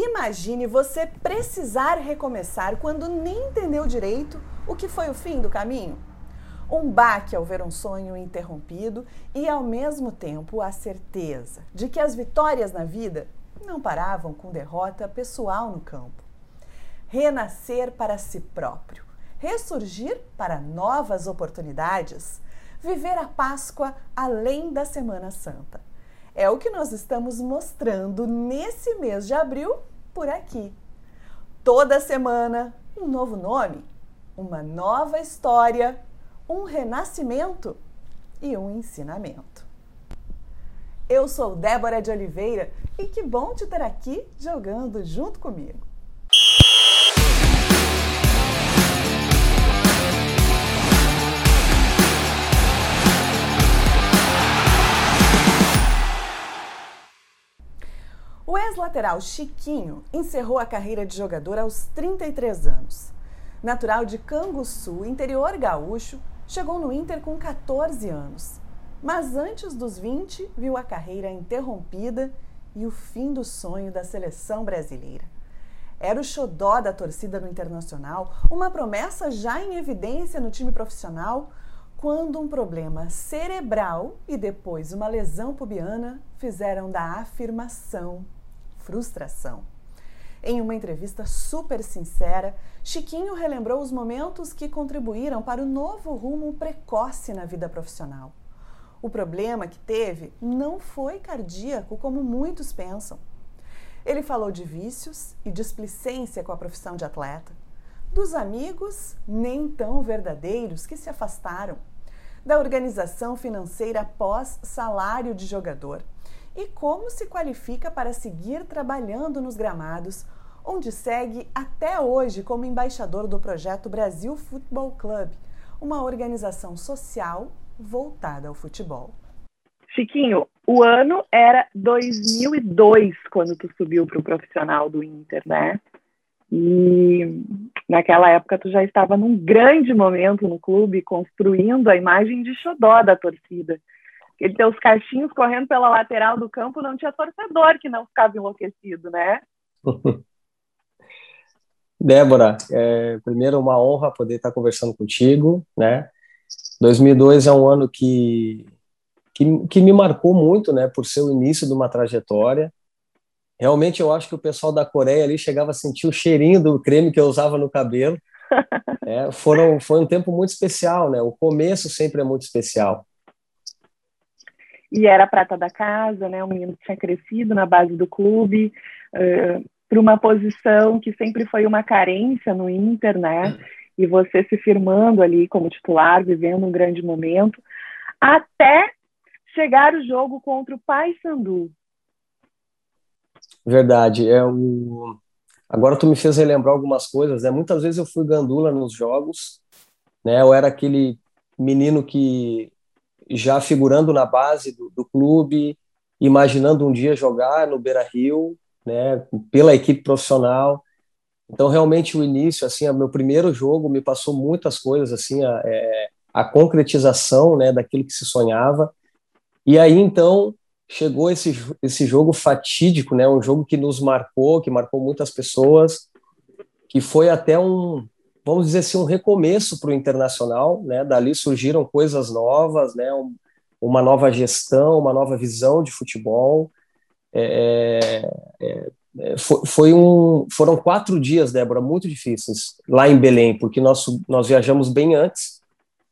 Imagine você precisar recomeçar quando nem entendeu direito o que foi o fim do caminho. Um baque ao ver um sonho interrompido e, ao mesmo tempo, a certeza de que as vitórias na vida não paravam com derrota pessoal no campo. Renascer para si próprio, ressurgir para novas oportunidades, viver a Páscoa além da Semana Santa. É o que nós estamos mostrando nesse mês de abril por aqui. Toda semana, um novo nome, uma nova história, um renascimento e um ensinamento. Eu sou Débora de Oliveira e que bom te ter aqui jogando junto comigo. O ex-lateral Chiquinho encerrou a carreira de jogador aos 33 anos. Natural de Canguçu, interior gaúcho, chegou no Inter com 14 anos. Mas antes dos 20, viu a carreira interrompida e o fim do sonho da seleção brasileira. Era o xodó da torcida no Internacional, uma promessa já em evidência no time profissional, quando um problema cerebral e depois uma lesão pubiana fizeram da afirmação frustração. Em uma entrevista super sincera, Chiquinho relembrou os momentos que contribuíram para o novo rumo precoce na vida profissional. O problema que teve não foi cardíaco, como muitos pensam. Ele falou de vícios e displicência com a profissão de atleta, dos amigos nem tão verdadeiros que se afastaram, da organização financeira pós salário de jogador e como se qualifica para seguir trabalhando nos gramados, onde segue até hoje como embaixador do projeto Brasil Futebol Club, uma organização social voltada ao futebol. Chiquinho, o ano era 2002 quando tu subiu para o profissional do Inter, né? E naquela época tu já estava num grande momento no clube, construindo a imagem de xodó da torcida ele tem os caixinhos correndo pela lateral do campo, não tinha torcedor que não ficava enlouquecido, né? Débora, é, primeiro uma honra poder estar conversando contigo, né? 2002 é um ano que, que, que me marcou muito, né, por ser o início de uma trajetória. Realmente eu acho que o pessoal da Coreia ali chegava a sentir o cheirinho do creme que eu usava no cabelo. É, foram, foi um tempo muito especial, né? O começo sempre é muito especial e era prata da casa, né? Um menino que tinha crescido na base do clube, uh, para uma posição que sempre foi uma carência no Inter, né? E você se firmando ali como titular, vivendo um grande momento, até chegar o jogo contra o Paysandu. Verdade, é o Agora tu me fez relembrar algumas coisas, né? Muitas vezes eu fui gandula nos jogos, né? Eu era aquele menino que já figurando na base do, do clube, imaginando um dia jogar no Beira Rio, né, pela equipe profissional. Então, realmente, o início, assim, o meu primeiro jogo me passou muitas coisas, assim, a, é, a concretização, né, daquilo que se sonhava. E aí, então, chegou esse, esse jogo fatídico, né, um jogo que nos marcou, que marcou muitas pessoas, que foi até um, vamos dizer assim, um recomeço para o internacional, né? Dali surgiram coisas novas, né? Um, uma nova gestão, uma nova visão de futebol. É, é, é foi, foi, um, foram quatro dias, Débora, muito difíceis lá em Belém, porque nós, nós viajamos bem antes,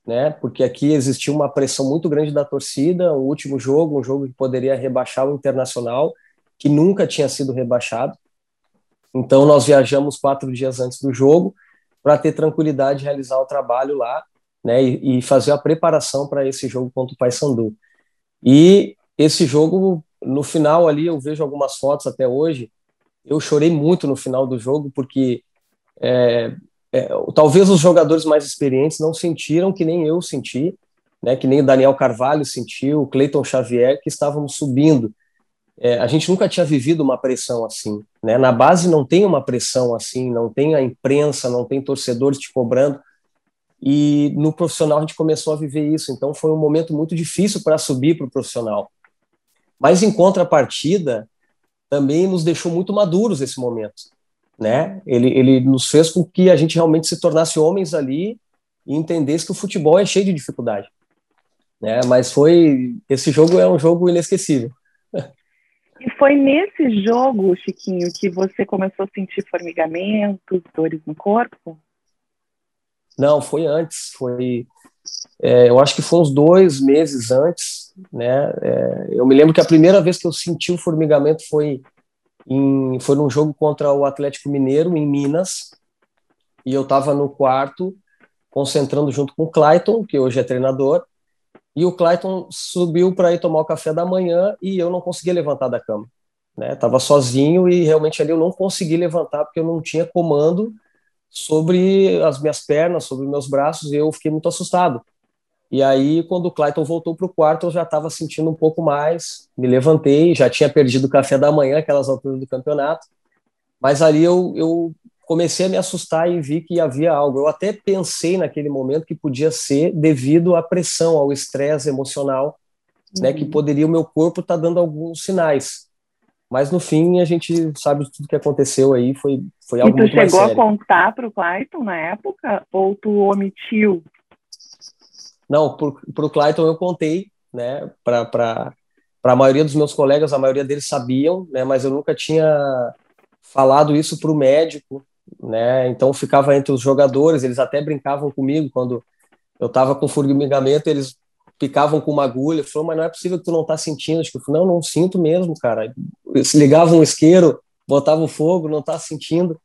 né? Porque aqui existia uma pressão muito grande da torcida. O último jogo, um jogo que poderia rebaixar o internacional, que nunca tinha sido rebaixado. Então nós viajamos quatro dias antes do jogo para ter tranquilidade de realizar o trabalho lá, né, e, e fazer a preparação para esse jogo contra o Paysandu. E esse jogo, no final ali, eu vejo algumas fotos até hoje, eu chorei muito no final do jogo, porque é, é, talvez os jogadores mais experientes não sentiram que nem eu senti, né, que nem o Daniel Carvalho sentiu, o Cleiton Xavier, que estávamos subindo é, a gente nunca tinha vivido uma pressão assim. Né? Na base não tem uma pressão assim, não tem a imprensa, não tem torcedores te cobrando. E no profissional a gente começou a viver isso. Então foi um momento muito difícil para subir para o profissional. Mas em contrapartida, também nos deixou muito maduros esse momento, né? Ele, ele nos fez com que a gente realmente se tornasse homens ali e entendesse que o futebol é cheio de dificuldade, né? Mas foi esse jogo é um jogo inesquecível. E foi nesse jogo, Chiquinho, que você começou a sentir formigamentos, dores no corpo? Não, foi antes. Foi, é, eu acho que foi uns dois meses antes, né? É, eu me lembro que a primeira vez que eu senti o formigamento foi em, foi num jogo contra o Atlético Mineiro em Minas e eu estava no quarto concentrando junto com o Clayton, que hoje é treinador, e o Clayton subiu para ir tomar o café da manhã e eu não conseguia levantar da cama. Né? Tava sozinho e realmente ali eu não consegui levantar porque eu não tinha comando sobre as minhas pernas, sobre meus braços e eu fiquei muito assustado. E aí, quando o Clayton voltou para o quarto, eu já estava sentindo um pouco mais, me levantei, já tinha perdido o café da manhã, aquelas alturas do campeonato, mas ali eu, eu comecei a me assustar e vi que havia algo. Eu até pensei naquele momento que podia ser devido à pressão, ao estresse emocional, uhum. né, que uhum. poderia o meu corpo estar tá dando alguns sinais. Mas no fim a gente sabe tudo que aconteceu aí, foi foi algo muito mais sério. E tu chegou a contar para o Clayton na época ou tu omitiu? Não, para o Clayton eu contei, né, para para a maioria dos meus colegas, a maioria deles sabiam, né, mas eu nunca tinha falado isso para o médico, né? Então ficava entre os jogadores, eles até brincavam comigo quando eu estava com formigamento, eles picavam com uma agulha, falou, mas não é possível que tu não tá sentindo, tipo, não, não sinto mesmo, cara. Eles ligavam um isqueiro, botavam fogo, não tá sentindo.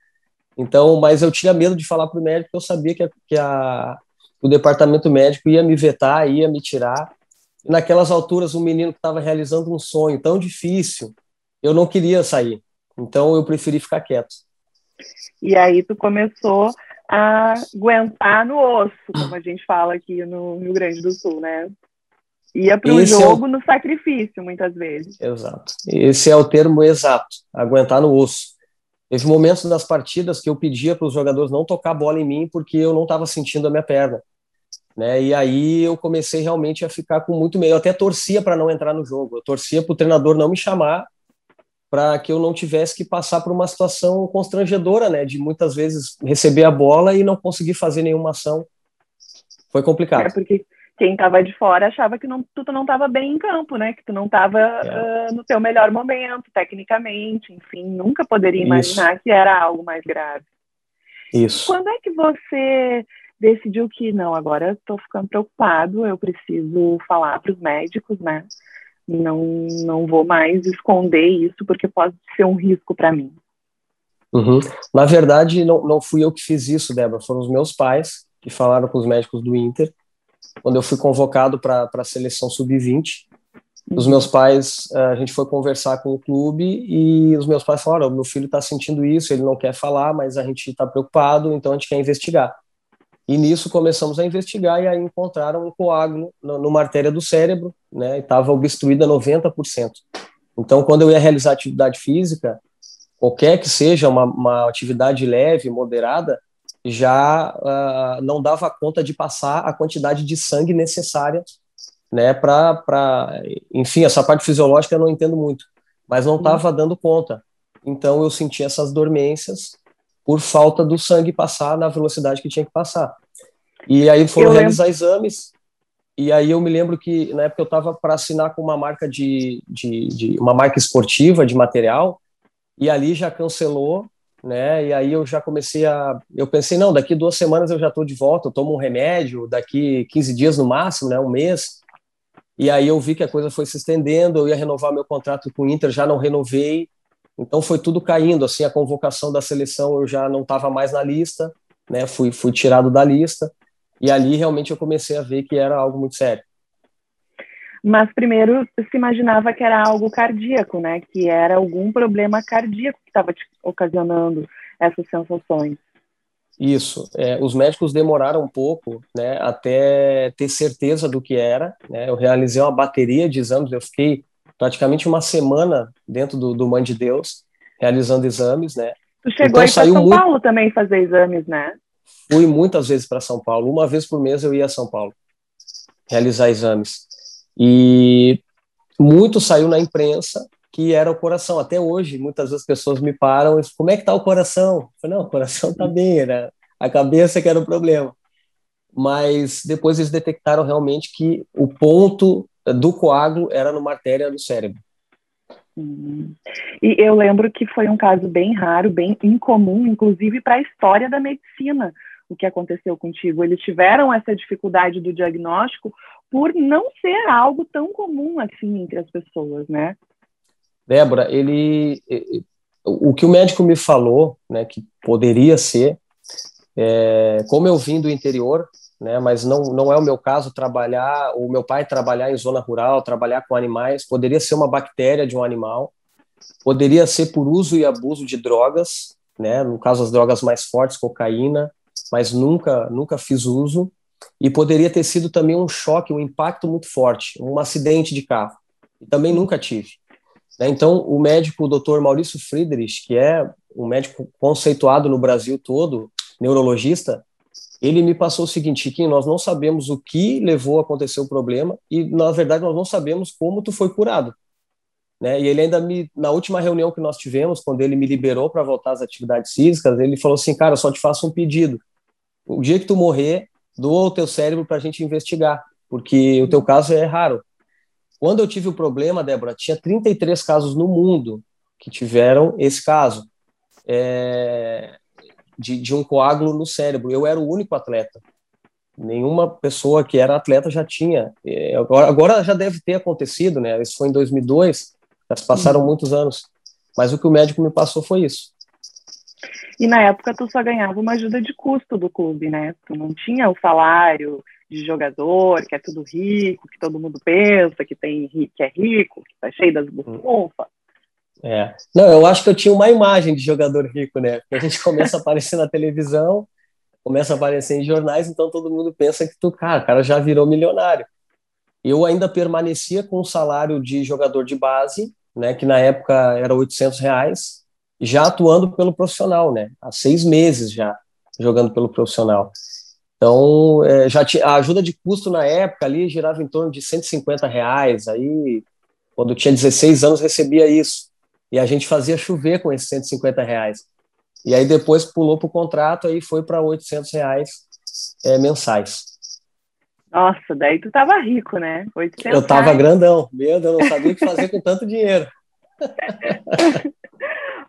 Então, mas eu tinha medo de falar pro médico, eu sabia que, a, que a, o departamento médico ia me vetar, ia me tirar. E naquelas alturas, um menino que estava realizando um sonho tão difícil, eu não queria sair. Então, eu preferi ficar quieto. E aí tu começou a aguentar no osso, como a gente fala aqui no Rio Grande do Sul, né? Ia para o jogo é o... no sacrifício, muitas vezes. Exato. Esse é o termo exato, aguentar no osso. Teve momentos das partidas que eu pedia para os jogadores não tocar bola em mim porque eu não estava sentindo a minha perna. Né? E aí eu comecei realmente a ficar com muito medo. Eu até torcia para não entrar no jogo. Eu torcia para o treinador não me chamar para que eu não tivesse que passar por uma situação constrangedora, né, de muitas vezes receber a bola e não conseguir fazer nenhuma ação. Foi complicado. É porque quem estava de fora achava que não, tu não estava bem em campo, né, que tu não estava é. uh, no teu melhor momento, tecnicamente, enfim, nunca poderia imaginar Isso. que era algo mais grave. Isso. Quando é que você decidiu que não, agora estou ficando preocupado, eu preciso falar para os médicos, né? Não, não vou mais esconder isso porque pode ser um risco para mim. Uhum. Na verdade, não, não fui eu que fiz isso, Débora, foram os meus pais que falaram com os médicos do Inter. Quando eu fui convocado para a seleção sub-20, os meus pais, eh, a gente foi conversar com o clube e os meus pais falaram: meu filho está sentindo isso, ele não quer falar, mas a gente está preocupado, então a gente quer investigar. E nisso começamos a investigar e aí encontraram um coágulo numa artéria do cérebro, né? Estava obstruída 90%. Então, quando eu ia realizar atividade física, qualquer que seja uma, uma atividade leve, moderada, já uh, não dava conta de passar a quantidade de sangue necessária, né? Para, enfim, essa parte fisiológica eu não entendo muito, mas não estava uhum. dando conta. Então, eu senti essas dormências por falta do sangue passar na velocidade que tinha que passar. E aí foram eu realizar lembro. exames, e aí eu me lembro que na época eu estava para assinar com uma marca de, de, de, uma marca esportiva de material, e ali já cancelou, né? E aí eu já comecei a, eu pensei não, daqui duas semanas eu já estou de volta, eu tomo um remédio, daqui 15 dias no máximo, né? Um mês. E aí eu vi que a coisa foi se estendendo, eu ia renovar meu contrato com o Inter, já não renovei, então foi tudo caindo, assim, a convocação da seleção eu já não estava mais na lista, né? Fui, fui tirado da lista. E ali realmente eu comecei a ver que era algo muito sério. Mas primeiro se imaginava que era algo cardíaco, né? Que era algum problema cardíaco que estava ocasionando essas sensações. Isso. É, os médicos demoraram um pouco, né, até ter certeza do que era. Né? Eu realizei uma bateria de exames. Eu fiquei praticamente uma semana dentro do, do Mãe de Deus realizando exames, né? Tu chegou então, aí para São muito... Paulo também fazer exames, né? Fui muitas vezes para São Paulo. Uma vez por mês eu ia a São Paulo realizar exames. E muito saiu na imprensa que era o coração. Até hoje, muitas vezes as pessoas me param e como é que tá o coração? Eu falei, não, o coração tá bem, era a cabeça que era o problema. Mas depois eles detectaram realmente que o ponto do coágulo era numa artéria do cérebro. E eu lembro que foi um caso bem raro, bem incomum, inclusive para a história da medicina, o que aconteceu contigo. Eles tiveram essa dificuldade do diagnóstico por não ser algo tão comum assim entre as pessoas, né? Débora, ele, o que o médico me falou, né, que poderia ser, é, como eu vim do interior, né, mas não, não é o meu caso trabalhar, o meu pai trabalhar em zona rural, trabalhar com animais, poderia ser uma bactéria de um animal, poderia ser por uso e abuso de drogas, né, no caso as drogas mais fortes, cocaína, mas nunca, nunca fiz uso, e poderia ter sido também um choque, um impacto muito forte, um acidente de carro, e também nunca tive. Né? Então, o médico, o Dr. Maurício Friedrich, que é um médico conceituado no Brasil todo, neurologista, ele me passou o seguinte, Chiquinho, nós não sabemos o que levou a acontecer o problema e, na verdade, nós não sabemos como tu foi curado. Né? E ele ainda me, na última reunião que nós tivemos, quando ele me liberou para voltar às atividades físicas, ele falou assim, cara, só te faço um pedido. O dia que tu morrer, doa o teu cérebro para a gente investigar, porque o teu caso é raro. Quando eu tive o problema, Débora, tinha 33 casos no mundo que tiveram esse caso. É, de, de um coágulo no cérebro. Eu era o único atleta. Nenhuma pessoa que era atleta já tinha. É, agora, agora já deve ter acontecido, né? Isso foi em 2002, já se passaram uhum. muitos anos. Mas o que o médico me passou foi isso. E na época tu só ganhava uma ajuda de custo do clube, né? Tu não tinha o salário de jogador, que é tudo rico, que todo mundo pensa que tem que é rico, que tá cheio das bufufas. É. Não, eu acho que eu tinha uma imagem de jogador rico, né? Porque a gente começa a aparecer na televisão, começa a aparecer em jornais, então todo mundo pensa que tu, cara, o cara já virou milionário. Eu ainda permanecia com o salário de jogador de base, né? Que na época era 800 reais, já atuando pelo profissional, né? Há seis meses já jogando pelo profissional. Então, é, já tinha, a ajuda de custo na época ali girava em torno de 150 reais. Aí, quando eu tinha 16 anos, recebia isso e a gente fazia chover com esses 150 reais. E aí depois pulou para o contrato, aí foi para 800 reais é, mensais. Nossa, daí tu tava rico, né? 800 eu tava reais. grandão, meu Deus, não sabia o que fazer com tanto dinheiro.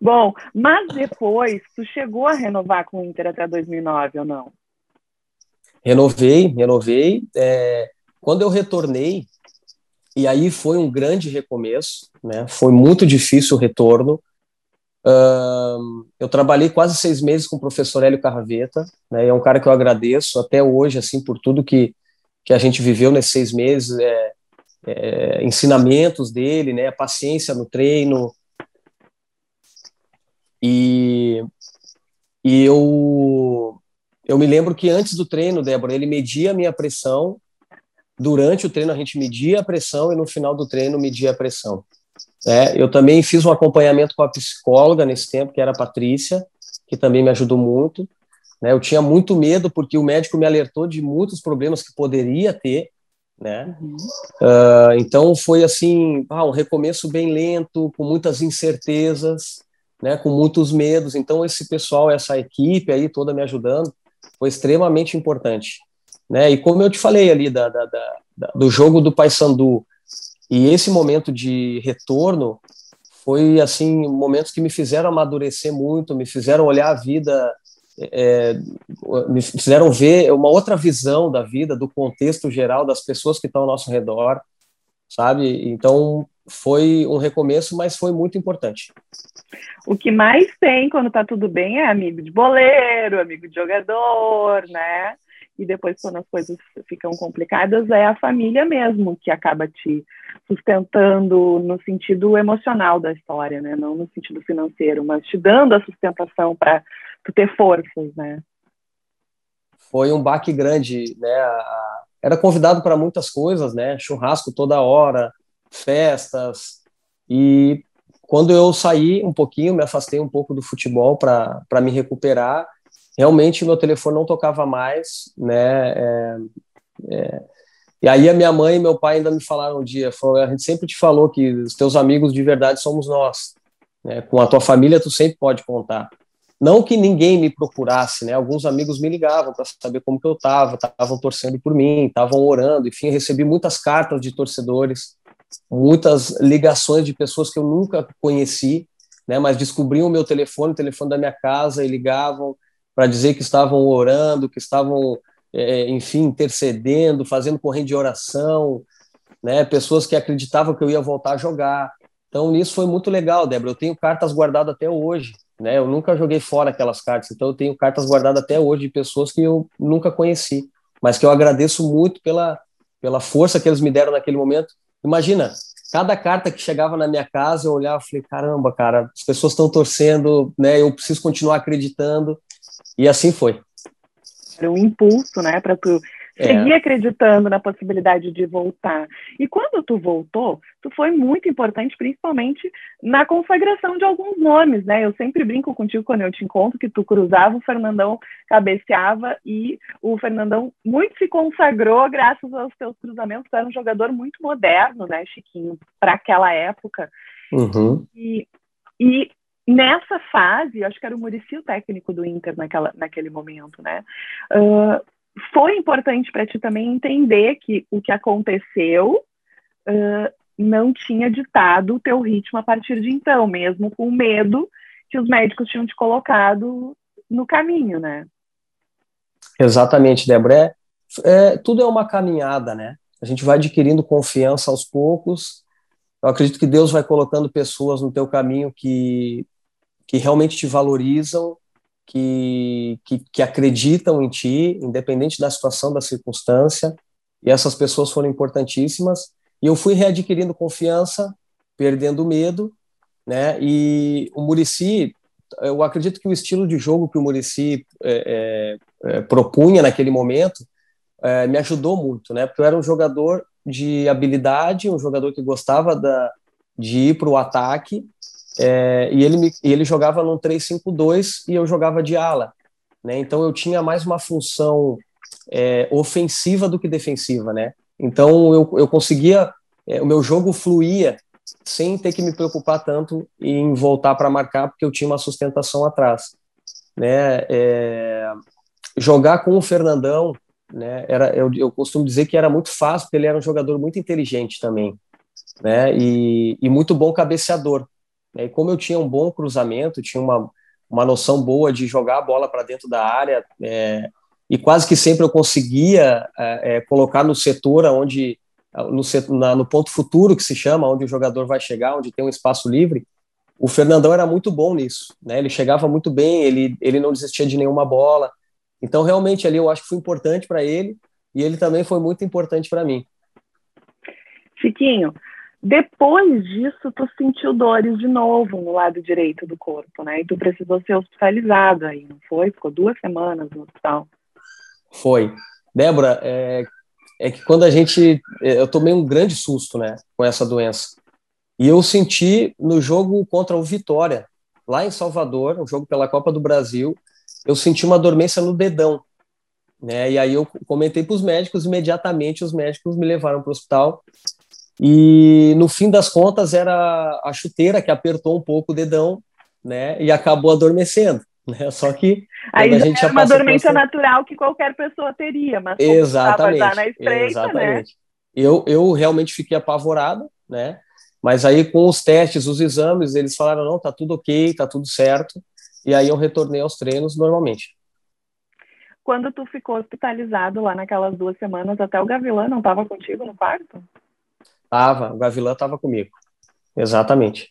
Bom, mas depois, tu chegou a renovar com o Inter até 2009 ou não? Renovei, renovei. É, quando eu retornei, e aí foi um grande recomeço, né? Foi muito difícil o retorno. Uh, eu trabalhei quase seis meses com o professor Hélio Carraveta, né? É um cara que eu agradeço até hoje, assim, por tudo que, que a gente viveu nesses seis meses, é, é, ensinamentos dele, né? paciência no treino. E, e eu, eu me lembro que antes do treino, Débora, ele media a minha pressão durante o treino a gente media a pressão e no final do treino media a pressão. É, eu também fiz um acompanhamento com a psicóloga nesse tempo, que era a Patrícia, que também me ajudou muito. Né, eu tinha muito medo porque o médico me alertou de muitos problemas que poderia ter, né? Uhum. Uh, então foi assim, ah, um recomeço bem lento, com muitas incertezas, né? Com muitos medos. Então esse pessoal, essa equipe aí toda me ajudando, foi extremamente importante. Né? E como eu te falei ali da, da, da, do jogo do Paysandu, e esse momento de retorno foi assim momentos que me fizeram amadurecer muito, me fizeram olhar a vida, é, me fizeram ver uma outra visão da vida, do contexto geral das pessoas que estão ao nosso redor, sabe? Então foi um recomeço, mas foi muito importante. O que mais tem quando tá tudo bem é amigo de boleiro, amigo de jogador, né? E depois quando as coisas ficam complicadas é a família mesmo que acaba te sustentando no sentido emocional da história, né? Não no sentido financeiro, mas te dando a sustentação para tu ter forças, né? Foi um baque grande, né? Era convidado para muitas coisas, né? Churrasco toda hora, festas e quando eu saí um pouquinho, me afastei um pouco do futebol para me recuperar realmente meu telefone não tocava mais, né? É, é, E aí a minha mãe e meu pai ainda me falaram um dia, falou, a gente sempre te falou que os teus amigos de verdade somos nós. Né? Com a tua família tu sempre pode contar. Não que ninguém me procurasse, né? Alguns amigos me ligavam para saber como que eu estava, estavam torcendo por mim, estavam orando, enfim, recebi muitas cartas de torcedores, muitas ligações de pessoas que eu nunca conheci, né? Mas descobriam o meu telefone, o telefone da minha casa e ligavam para dizer que estavam orando, que estavam é, enfim, intercedendo, fazendo corrente de oração, né? Pessoas que acreditavam que eu ia voltar a jogar. Então, isso foi muito legal, Débora. Eu tenho cartas guardadas até hoje, né? Eu nunca joguei fora aquelas cartas, então eu tenho cartas guardadas até hoje de pessoas que eu nunca conheci, mas que eu agradeço muito pela, pela força que eles me deram naquele momento. Imagina, cada carta que chegava na minha casa, eu olhava e falei, caramba, cara, as pessoas estão torcendo, né? Eu preciso continuar acreditando. E assim foi um impulso, né, para tu é. seguir acreditando na possibilidade de voltar. E quando tu voltou, tu foi muito importante, principalmente na consagração de alguns nomes, né? Eu sempre brinco contigo quando eu te encontro que tu cruzava, o Fernandão cabeceava e o Fernandão muito se consagrou graças aos teus cruzamentos. Tu era um jogador muito moderno, né, Chiquinho, para aquela época. Uhum. E, e nessa fase, acho que era o Murici o técnico do Inter naquela, naquele momento, né? Uh, foi importante para ti também entender que o que aconteceu uh, não tinha ditado o teu ritmo a partir de então, mesmo com medo que os médicos tinham te colocado no caminho, né? Exatamente, Débora. É, é, tudo é uma caminhada, né? A gente vai adquirindo confiança aos poucos. Eu acredito que Deus vai colocando pessoas no teu caminho que que realmente te valorizam, que, que, que acreditam em ti, independente da situação, da circunstância, e essas pessoas foram importantíssimas. E eu fui readquirindo confiança, perdendo medo, né? E o Murici, eu acredito que o estilo de jogo que o Murici é, é, é, propunha naquele momento é, me ajudou muito, né? Porque eu era um jogador de habilidade, um jogador que gostava da, de ir para o ataque é, e ele, me, ele jogava num 3-5-2 e eu jogava de ala. Né? Então eu tinha mais uma função é, ofensiva do que defensiva. Né? Então eu, eu conseguia, é, o meu jogo fluía sem ter que me preocupar tanto em voltar para marcar, porque eu tinha uma sustentação atrás. Né? É, jogar com o Fernandão, né, era, eu, eu costumo dizer que era muito fácil, porque ele era um jogador muito inteligente também, né, e, e muito bom cabeceador. Né? E como eu tinha um bom cruzamento, tinha uma, uma noção boa de jogar a bola para dentro da área, é, e quase que sempre eu conseguia é, é colocar no setor onde no, setor, na, no ponto futuro que se chama, onde o jogador vai chegar, onde tem um espaço livre. O Fernandão era muito bom nisso, né? Ele chegava muito bem, ele, ele não desistia de nenhuma bola. Então, realmente, ali eu acho que foi importante para ele e ele também foi muito importante para mim. Chiquinho, depois disso, tu sentiu dores de novo no lado direito do corpo, né? E tu precisou ser hospitalizado aí, não foi? Ficou duas semanas no hospital. Foi. Débora, é, é que quando a gente. É, eu tomei um grande susto, né, com essa doença. E eu senti no jogo contra o Vitória, lá em Salvador, um jogo pela Copa do Brasil, eu senti uma dormência no dedão. Né, e aí eu comentei para os médicos, imediatamente os médicos me levaram para o hospital e no fim das contas era a chuteira que apertou um pouco o dedão, né? E acabou adormecendo. Né? Só que aí a gente é uma dormência natural que qualquer pessoa teria, mas exatamente, já na estreita, né? exatamente. Né? Eu, eu realmente fiquei apavorado, né? Mas aí com os testes, os exames, eles falaram não, tá tudo ok, tá tudo certo. E aí eu retornei aos treinos normalmente. Quando tu ficou hospitalizado lá naquelas duas semanas, até o Gavilã não estava contigo no quarto? Tava, o Gavilã estava comigo. Exatamente.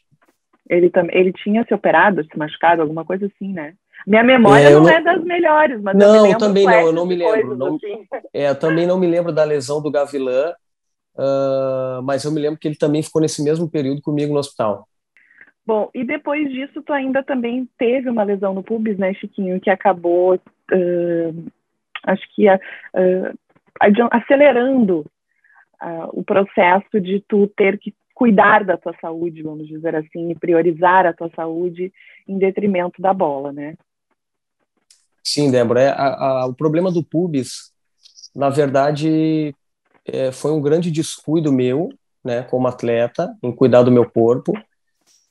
Ele, também, ele tinha se operado, se machucado, alguma coisa assim, né? Minha memória é, não, não, é das melhores, mas não, eu também não, eu não me lembro. Não, assim. é, eu também não me lembro da lesão do Gavilã, uh, mas eu me lembro que ele também ficou nesse mesmo período comigo no hospital. Bom, e depois disso, tu ainda também teve uma lesão no pubis, né, Chiquinho, que acabou, uh, acho que uh, acelerando o processo de tu ter que cuidar da tua saúde, vamos dizer assim, e priorizar a tua saúde em detrimento da bola, né? Sim, Débora. É, a, a, o problema do pubis, na verdade, é, foi um grande descuido meu, né, como atleta, em cuidar do meu corpo.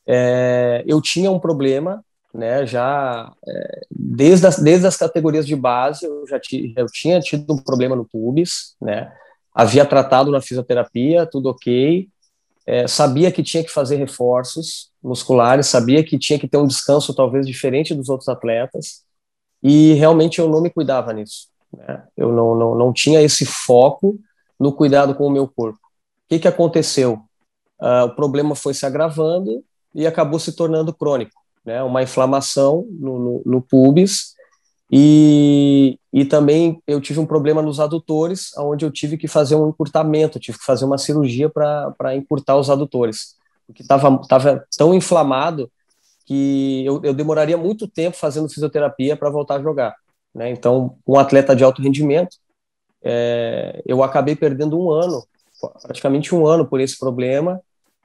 É, eu tinha um problema, né, já é, desde, as, desde as categorias de base, eu já ti, tinha tido um problema no pubis, né, havia tratado na fisioterapia, tudo ok, é, sabia que tinha que fazer reforços musculares, sabia que tinha que ter um descanso talvez diferente dos outros atletas, e realmente eu não me cuidava nisso. Né? Eu não, não, não tinha esse foco no cuidado com o meu corpo. O que, que aconteceu? Uh, o problema foi se agravando e acabou se tornando crônico, né? Uma inflamação no, no, no pubis e, e também eu tive um problema nos adutores, onde eu tive que fazer um encurtamento, tive que fazer uma cirurgia para encurtar os adutores, porque estava tava tão inflamado que eu, eu demoraria muito tempo fazendo fisioterapia para voltar a jogar. Né? Então, um atleta de alto rendimento, é, eu acabei perdendo um ano, praticamente um ano por esse problema.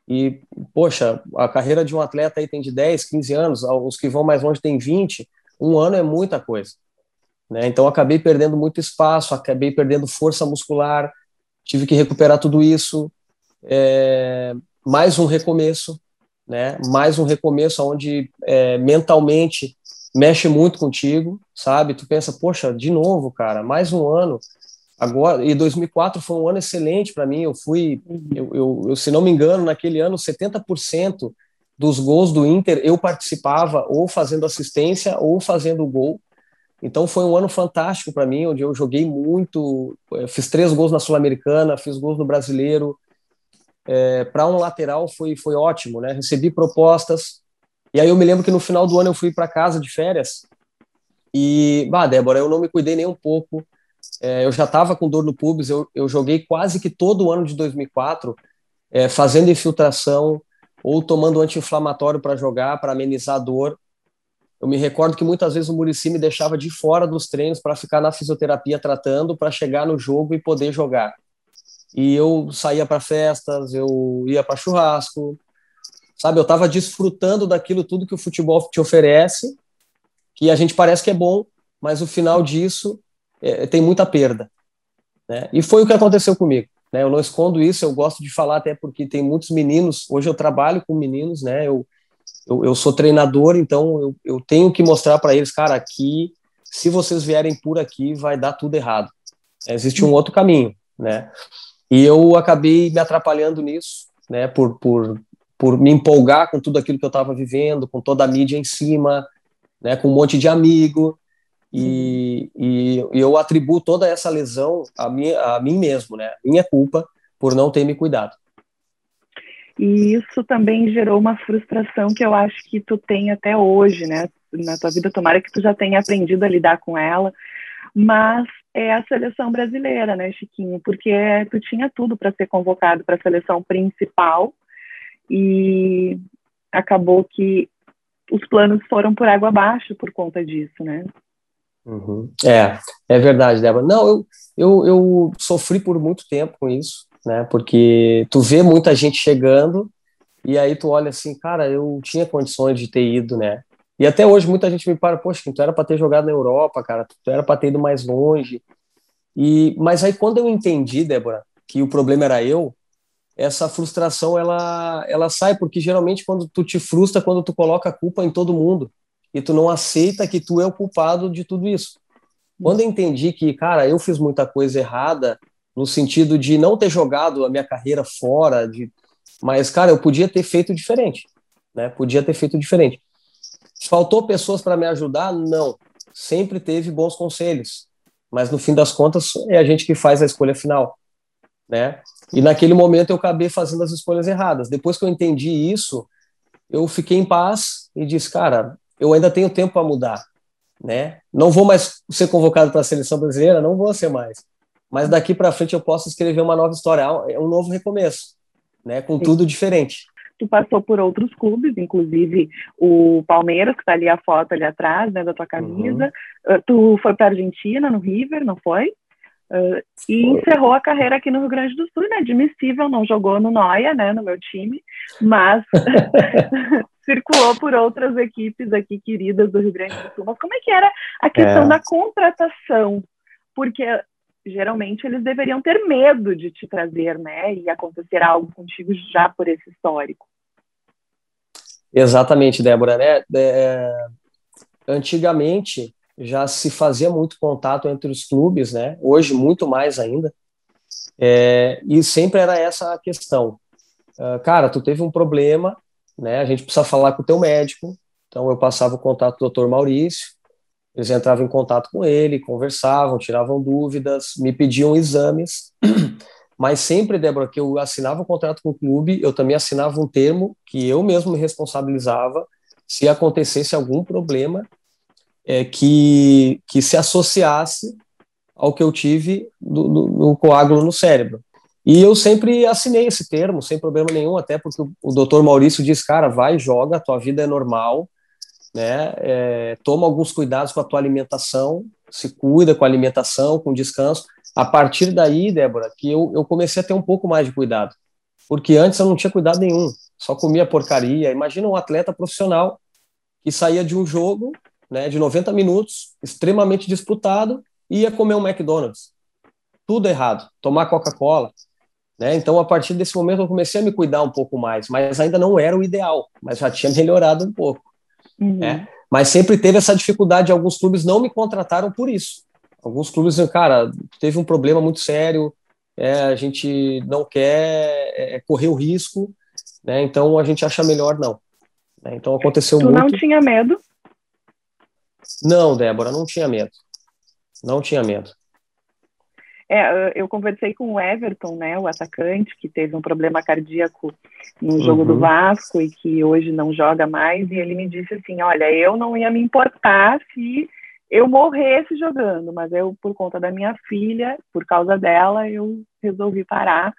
E, poxa, a carreira de um atleta aí tem de 10, 15 anos, os que vão mais longe tem 20, um ano é muita coisa. Né? Então, acabei perdendo muito espaço, acabei perdendo força muscular, tive que recuperar tudo isso. É, mais um recomeço, né? mais um recomeço onde é, mentalmente mexe muito contigo, sabe? Tu pensa, poxa, de novo, cara, mais um ano. Agora, e 2004 foi um ano excelente para mim. Eu fui, eu, eu, eu, se não me engano, naquele ano, 70% dos gols do Inter eu participava ou fazendo assistência ou fazendo gol. Então foi um ano fantástico para mim, onde eu joguei muito, eh, fiz três gols na Sul-Americana, fiz gols no Brasileiro. É, para um lateral foi, foi ótimo, né? Recebi propostas, e aí eu me lembro que no final do ano eu fui para casa de férias e, bah, Débora, eu não me cuidei nem um pouco. É, eu já estava com dor no pubis, eu, eu joguei quase que todo o ano de 2004 é, fazendo infiltração ou tomando anti-inflamatório para jogar, para amenizar a dor. Eu me recordo que muitas vezes o Murici me deixava de fora dos treinos para ficar na fisioterapia tratando, para chegar no jogo e poder jogar. E eu saía para festas, eu ia para churrasco, sabe? Eu estava desfrutando daquilo tudo que o futebol te oferece, que a gente parece que é bom, mas o final disso é, tem muita perda. Né? E foi o que aconteceu comigo. Né? Eu não escondo isso, eu gosto de falar até porque tem muitos meninos. Hoje eu trabalho com meninos, né? Eu, eu, eu sou treinador, então eu, eu tenho que mostrar para eles, cara, aqui, se vocês vierem por aqui, vai dar tudo errado. Existe um outro caminho, né? E eu acabei me atrapalhando nisso, né? Por, por por me empolgar com tudo aquilo que eu estava vivendo, com toda a mídia em cima, né, com um monte de amigo, e, e, eu atribuo toda essa lesão a mim, a mim mesmo, né, minha culpa por não ter me cuidado. E isso também gerou uma frustração que eu acho que tu tem até hoje, né, na tua vida, tomara que tu já tenha aprendido a lidar com ela, mas é a seleção brasileira, né, Chiquinho, porque tu tinha tudo para ser convocado para a seleção principal, e acabou que os planos foram por água abaixo por conta disso, né? Uhum. É, é verdade, Débora. Não, eu, eu, eu sofri por muito tempo com isso, né? Porque tu vê muita gente chegando e aí tu olha assim, cara, eu tinha condições de ter ido, né? E até hoje muita gente me para, poxa, tu era para ter jogado na Europa, cara, tu era para ter ido mais longe. E mas aí quando eu entendi, Débora, que o problema era eu, essa frustração ela ela sai porque geralmente quando tu te frustra quando tu coloca a culpa em todo mundo e tu não aceita que tu é o culpado de tudo isso. Quando eu entendi que, cara, eu fiz muita coisa errada no sentido de não ter jogado a minha carreira fora, de mas cara, eu podia ter feito diferente, né? Podia ter feito diferente. Faltou pessoas para me ajudar? Não. Sempre teve bons conselhos, mas no fim das contas é a gente que faz a escolha final, né? E naquele momento eu acabei fazendo as escolhas erradas. Depois que eu entendi isso, eu fiquei em paz e disse, cara, eu ainda tenho tempo para mudar, né? Não vou mais ser convocado para a seleção brasileira, não vou ser mais. Mas daqui para frente eu posso escrever uma nova história, é um novo recomeço, né? Com Sim. tudo diferente. Tu passou por outros clubes, inclusive o Palmeiras, que está ali a foto ali atrás, né, da tua camisa. Uhum. Tu foi para Argentina, no River, não foi? Uh, e encerrou a carreira aqui no Rio Grande do Sul, inadmissível, não jogou no Noia, né, no meu time, mas circulou por outras equipes aqui queridas do Rio Grande do Sul. Mas como é que era a questão é. da contratação? Porque geralmente eles deveriam ter medo de te trazer, né? E acontecer algo contigo já por esse histórico. Exatamente, Débora, né? É, antigamente já se fazia muito contato entre os clubes, né? Hoje muito mais ainda. É, e sempre era essa a questão. Uh, cara, tu teve um problema, né? A gente precisa falar com o teu médico. Então eu passava o contato do Dr. Maurício. Eles entravam em contato com ele, conversavam, tiravam dúvidas, me pediam exames. Mas sempre, Débora, que eu assinava um contrato com o clube, eu também assinava um termo que eu mesmo me responsabilizava se acontecesse algum problema é, que, que se associasse ao que eu tive do, do, no coágulo no cérebro. E eu sempre assinei esse termo, sem problema nenhum, até porque o, o doutor Maurício diz, cara, vai, joga, tua vida é normal, né? É, toma alguns cuidados com a tua alimentação, se cuida com a alimentação, com descanso. A partir daí, Débora, que eu, eu comecei a ter um pouco mais de cuidado, porque antes eu não tinha cuidado nenhum, só comia porcaria. Imagina um atleta profissional que saía de um jogo, né, de 90 minutos, extremamente disputado, e ia comer um McDonald's. Tudo errado. Tomar Coca-Cola. Né? Então, a partir desse momento, eu comecei a me cuidar um pouco mais, mas ainda não era o ideal, mas já tinha melhorado um pouco. Uhum. Né? Mas sempre teve essa dificuldade, alguns clubes não me contrataram por isso. Alguns clubes diziam, cara, teve um problema muito sério, é, a gente não quer é, correr o risco, né? então a gente acha melhor não. Né? Então aconteceu tu muito. Tu não tinha medo? Não, Débora, não tinha medo. Não tinha medo. É, eu conversei com o Everton, né, o atacante, que teve um problema cardíaco no jogo uhum. do Vasco e que hoje não joga mais, e ele me disse assim: Olha, eu não ia me importar se eu morresse jogando, mas eu, por conta da minha filha, por causa dela, eu resolvi parar,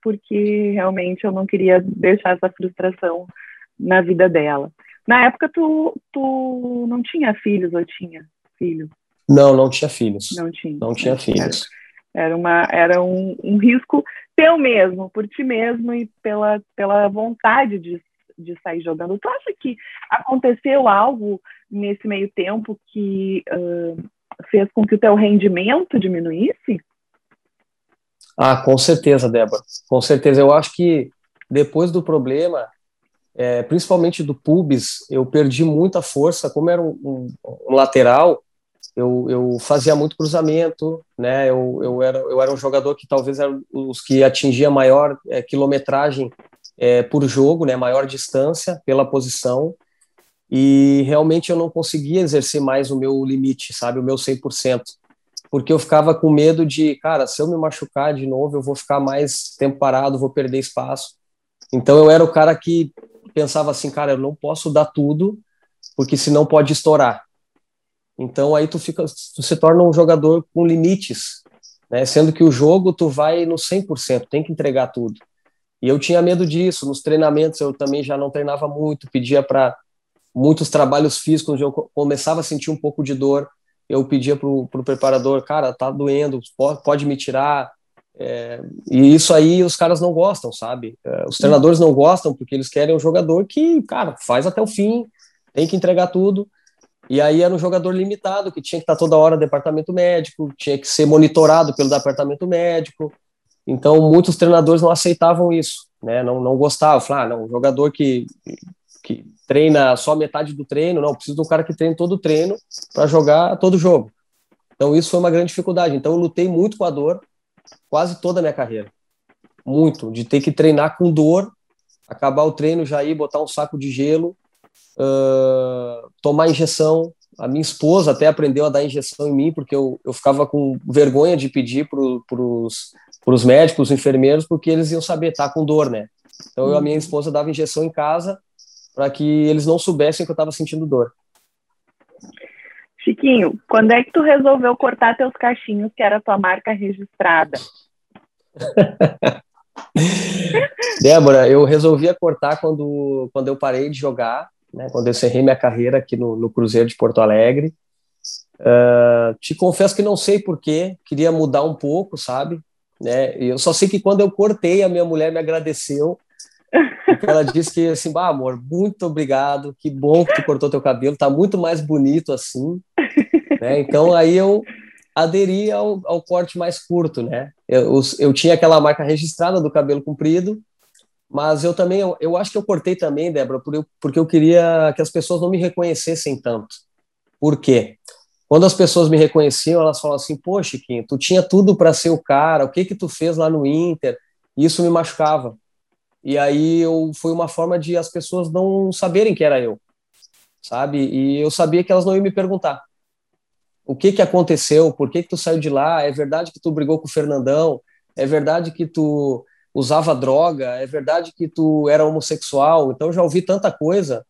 porque realmente eu não queria deixar essa frustração na vida dela. Na época, tu, tu não tinha filhos ou tinha filho? Não, não tinha filhos. Não tinha. Não tinha filhos. Era, uma, era um, um risco teu mesmo, por ti mesmo e pela, pela vontade de, de sair jogando. Tu acha que aconteceu algo nesse meio tempo que uh, fez com que o teu rendimento diminuísse? Ah, com certeza, Débora. Com certeza. Eu acho que depois do problema, é, principalmente do pubis, eu perdi muita força. Como era um, um, um lateral, eu, eu, fazia muito cruzamento, né? Eu, eu, era, eu era um jogador que talvez era os que atingia maior é, quilometragem é, por jogo, né? Maior distância pela posição. E realmente eu não conseguia exercer mais o meu limite, sabe? O meu 100%. Porque eu ficava com medo de, cara, se eu me machucar de novo, eu vou ficar mais tempo parado, vou perder espaço. Então eu era o cara que pensava assim, cara, eu não posso dar tudo, porque senão pode estourar. Então aí tu fica, tu se torna um jogador com limites, né? Sendo que o jogo tu vai no 100%, tem que entregar tudo. E eu tinha medo disso, nos treinamentos eu também já não treinava muito, pedia para muitos trabalhos físicos, onde eu começava a sentir um pouco de dor, eu pedia para o preparador, cara, tá doendo, pode, me tirar, é, e isso aí os caras não gostam, sabe? É, os treinadores não gostam porque eles querem um jogador que, cara, faz até o fim, tem que entregar tudo. E aí era um jogador limitado, que tinha que estar toda hora no departamento médico, tinha que ser monitorado pelo departamento médico. Então, muitos treinadores não aceitavam isso, né? Não, não gostavam. Falaram, ah, não, um jogador que, que treina só metade do treino, não, preciso de um cara que treine todo o treino para jogar todo jogo. Então, isso foi uma grande dificuldade. Então, eu lutei muito com a dor quase toda a minha carreira. Muito. De ter que treinar com dor, acabar o treino, já ir, botar um saco de gelo, uh, tomar injeção. A minha esposa até aprendeu a dar injeção em mim, porque eu, eu ficava com vergonha de pedir para os médicos, os enfermeiros, porque eles iam saber, tá com dor, né? Então eu, a minha esposa dava injeção em casa para que eles não soubessem que eu estava sentindo dor. Chiquinho, quando é que tu resolveu cortar teus cachinhos, que era tua marca registrada? Débora, eu resolvi cortar quando, quando eu parei de jogar né, quando eu encerrei minha carreira aqui no, no Cruzeiro de Porto Alegre. Uh, te confesso que não sei porquê, queria mudar um pouco, sabe? Né? Eu só sei que quando eu cortei, a minha mulher me agradeceu. Ela disse que assim, bah, amor, muito obrigado, que bom que tu cortou teu cabelo, tá muito mais bonito assim. Né? Então aí eu aderi ao, ao corte mais curto, né? Eu, eu tinha aquela marca registrada do cabelo comprido, mas eu também, eu, eu acho que eu cortei também, Débora, porque eu queria que as pessoas não me reconhecessem tanto. Por quê? Quando as pessoas me reconheciam, elas falavam assim: Pô, Chiquinho, tu tinha tudo para ser o cara, o que que tu fez lá no Inter? E isso me machucava. E aí eu, foi uma forma de as pessoas não saberem que era eu, sabe? E eu sabia que elas não iam me perguntar o que que aconteceu, por que que tu saiu de lá, é verdade que tu brigou com o Fernandão, é verdade que tu usava droga, é verdade que tu era homossexual, então já ouvi tanta coisa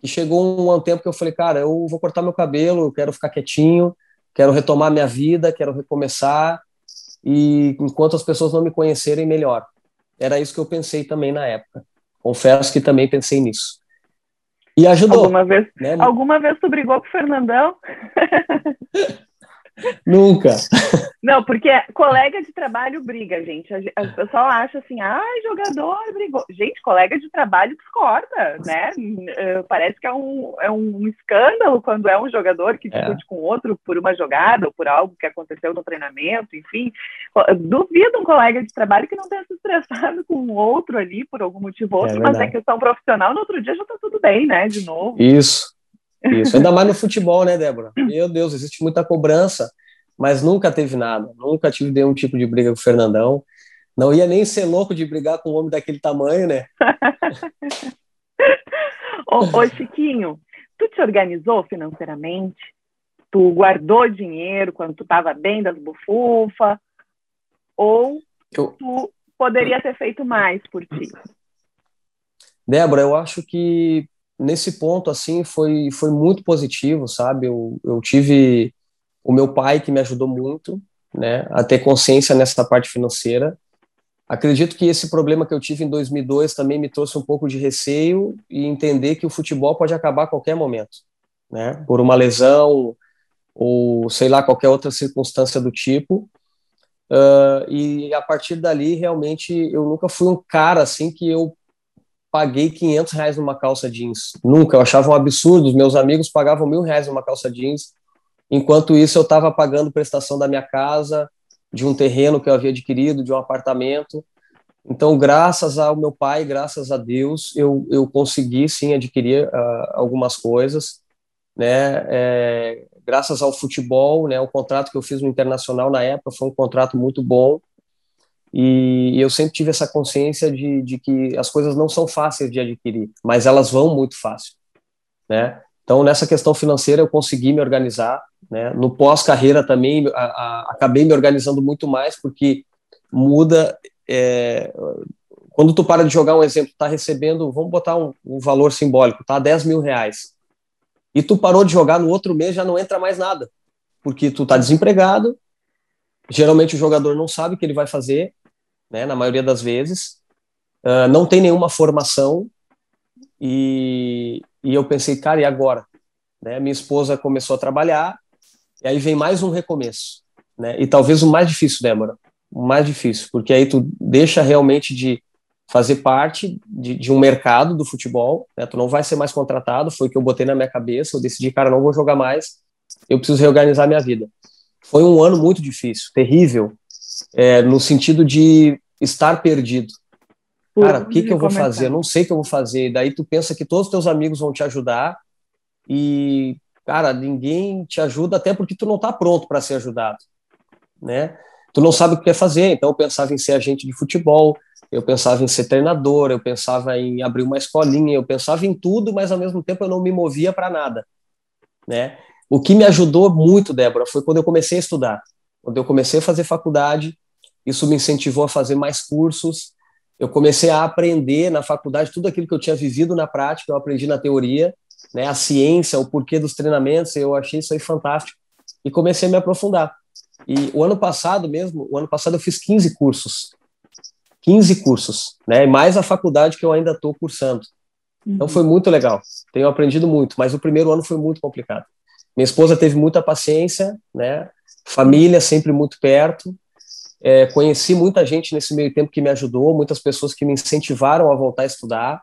que chegou um tempo que eu falei, cara, eu vou cortar meu cabelo, eu quero ficar quietinho, quero retomar minha vida, quero recomeçar, e enquanto as pessoas não me conhecerem, melhor. Era isso que eu pensei também na época. Confesso que também pensei nisso. E ajudou. Alguma vez, né? alguma vez tu brigou com o Fernandão? Nunca. Não, porque colega de trabalho briga, gente. O pessoal acha assim, ai, jogador brigou. Gente, colega de trabalho discorda, né? Eh, parece que é um, é um escândalo quando é um jogador que é. discute é. com outro por uma jogada ou por algo que aconteceu no treinamento, enfim. Duvido um colega de trabalho que não tenha se estressado com outro ali por algum motivo ou outro, é mas é questão profissional, no outro dia já tá tudo bem, né? De novo. Isso. Isso, ainda mais no futebol, né, Débora? Meu Deus, existe muita cobrança, mas nunca teve nada, nunca tive nenhum tipo de briga com o Fernandão. Não ia nem ser louco de brigar com um homem daquele tamanho, né? ô, ô, Chiquinho, tu te organizou financeiramente? Tu guardou dinheiro quando tu estava bem das bufufas? Ou eu... tu poderia ter feito mais por ti? Débora, eu acho que nesse ponto, assim, foi, foi muito positivo, sabe? Eu, eu tive o meu pai que me ajudou muito, né, a ter consciência nessa parte financeira. Acredito que esse problema que eu tive em 2002 também me trouxe um pouco de receio e entender que o futebol pode acabar a qualquer momento, né? Por uma lesão ou sei lá qualquer outra circunstância do tipo. Uh, e a partir dali, realmente, eu nunca fui um cara assim que eu paguei 500 reais numa calça jeans. Nunca, eu achava um absurdo. Os meus amigos pagavam mil reais numa calça jeans. Enquanto isso, eu estava pagando prestação da minha casa, de um terreno que eu havia adquirido, de um apartamento. Então, graças ao meu pai, graças a Deus, eu, eu consegui sim adquirir uh, algumas coisas, né? É, graças ao futebol, né? O contrato que eu fiz no Internacional na época foi um contrato muito bom e eu sempre tive essa consciência de, de que as coisas não são fáceis de adquirir, mas elas vão muito fácil, né? Então, nessa questão financeira, eu consegui me organizar, né? No pós-carreira também, a, a, acabei me organizando muito mais, porque muda... É, quando tu para de jogar, um exemplo, tá recebendo, vamos botar um, um valor simbólico, tá? 10 mil reais. E tu parou de jogar no outro mês, já não entra mais nada, porque tu tá desempregado, geralmente o jogador não sabe o que ele vai fazer, né, na maioria das vezes, uh, não tem nenhuma formação, e, e eu pensei, cara, e agora? Né, minha esposa começou a trabalhar, e aí vem mais um recomeço, né, e talvez o mais difícil, Débora, o mais difícil, porque aí tu deixa realmente de fazer parte de, de um mercado do futebol, né, tu não vai ser mais contratado, foi o que eu botei na minha cabeça, eu decidi, cara, não vou jogar mais, eu preciso reorganizar minha vida. Foi um ano muito difícil, terrível, é, no sentido de estar perdido. Cara, o que, que eu vou fazer? Eu não sei o que eu vou fazer. E daí tu pensa que todos os teus amigos vão te ajudar e, cara, ninguém te ajuda até porque tu não está pronto para ser ajudado, né? Tu não sabe o que quer fazer. Então eu pensava em ser agente de futebol, eu pensava em ser treinador, eu pensava em abrir uma escolinha, eu pensava em tudo, mas ao mesmo tempo eu não me movia para nada, né? O que me ajudou muito, Débora, foi quando eu comecei a estudar. Quando eu comecei a fazer faculdade, isso me incentivou a fazer mais cursos. Eu comecei a aprender na faculdade tudo aquilo que eu tinha vivido na prática, eu aprendi na teoria, né, a ciência, o porquê dos treinamentos, eu achei isso aí fantástico e comecei a me aprofundar. E o ano passado mesmo, o ano passado eu fiz 15 cursos. 15 cursos, né, mais a faculdade que eu ainda estou cursando. Então foi muito legal. Tenho aprendido muito, mas o primeiro ano foi muito complicado. Minha esposa teve muita paciência, né? Família sempre muito perto. É, conheci muita gente nesse meio tempo que me ajudou, muitas pessoas que me incentivaram a voltar a estudar.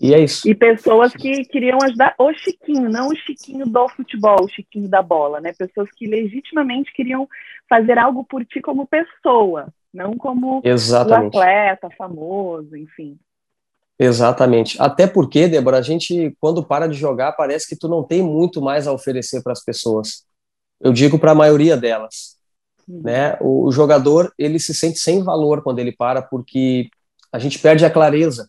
E é isso. E pessoas que queriam ajudar o Chiquinho, não o Chiquinho do futebol, o Chiquinho da bola, né? Pessoas que legitimamente queriam fazer algo por ti como pessoa, não como Exatamente. atleta famoso, enfim. Exatamente. Até porque, Débora, a gente, quando para de jogar, parece que tu não tem muito mais a oferecer para as pessoas. Eu digo para a maioria delas. Uhum. Né? O, o, jogador, ele se sente sem valor quando ele para, porque a gente perde a clareza.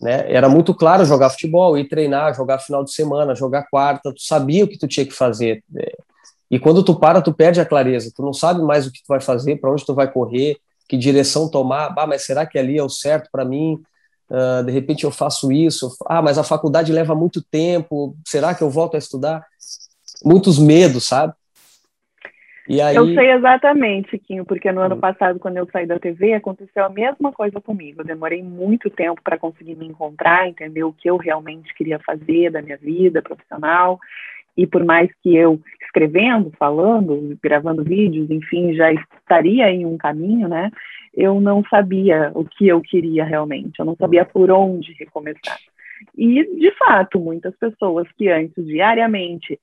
Né? Era muito claro jogar futebol, ir treinar, jogar final de semana, jogar quarta, tu sabia o que tu tinha que fazer. Né? E quando tu para, tu perde a clareza, tu não sabe mais o que tu vai fazer, para onde tu vai correr, que direção tomar, bah, mas será que ali é o certo para mim? Uh, de repente eu faço isso, ah, mas a faculdade leva muito tempo, será que eu volto a estudar? Muitos medos, sabe? Aí... Eu sei exatamente, Chiquinho, porque no ano passado, quando eu saí da TV, aconteceu a mesma coisa comigo. Eu demorei muito tempo para conseguir me encontrar, entender o que eu realmente queria fazer da minha vida profissional. E por mais que eu escrevendo, falando, gravando vídeos, enfim, já estaria em um caminho, né? Eu não sabia o que eu queria realmente, eu não sabia por onde recomeçar. E, de fato, muitas pessoas que antes diariamente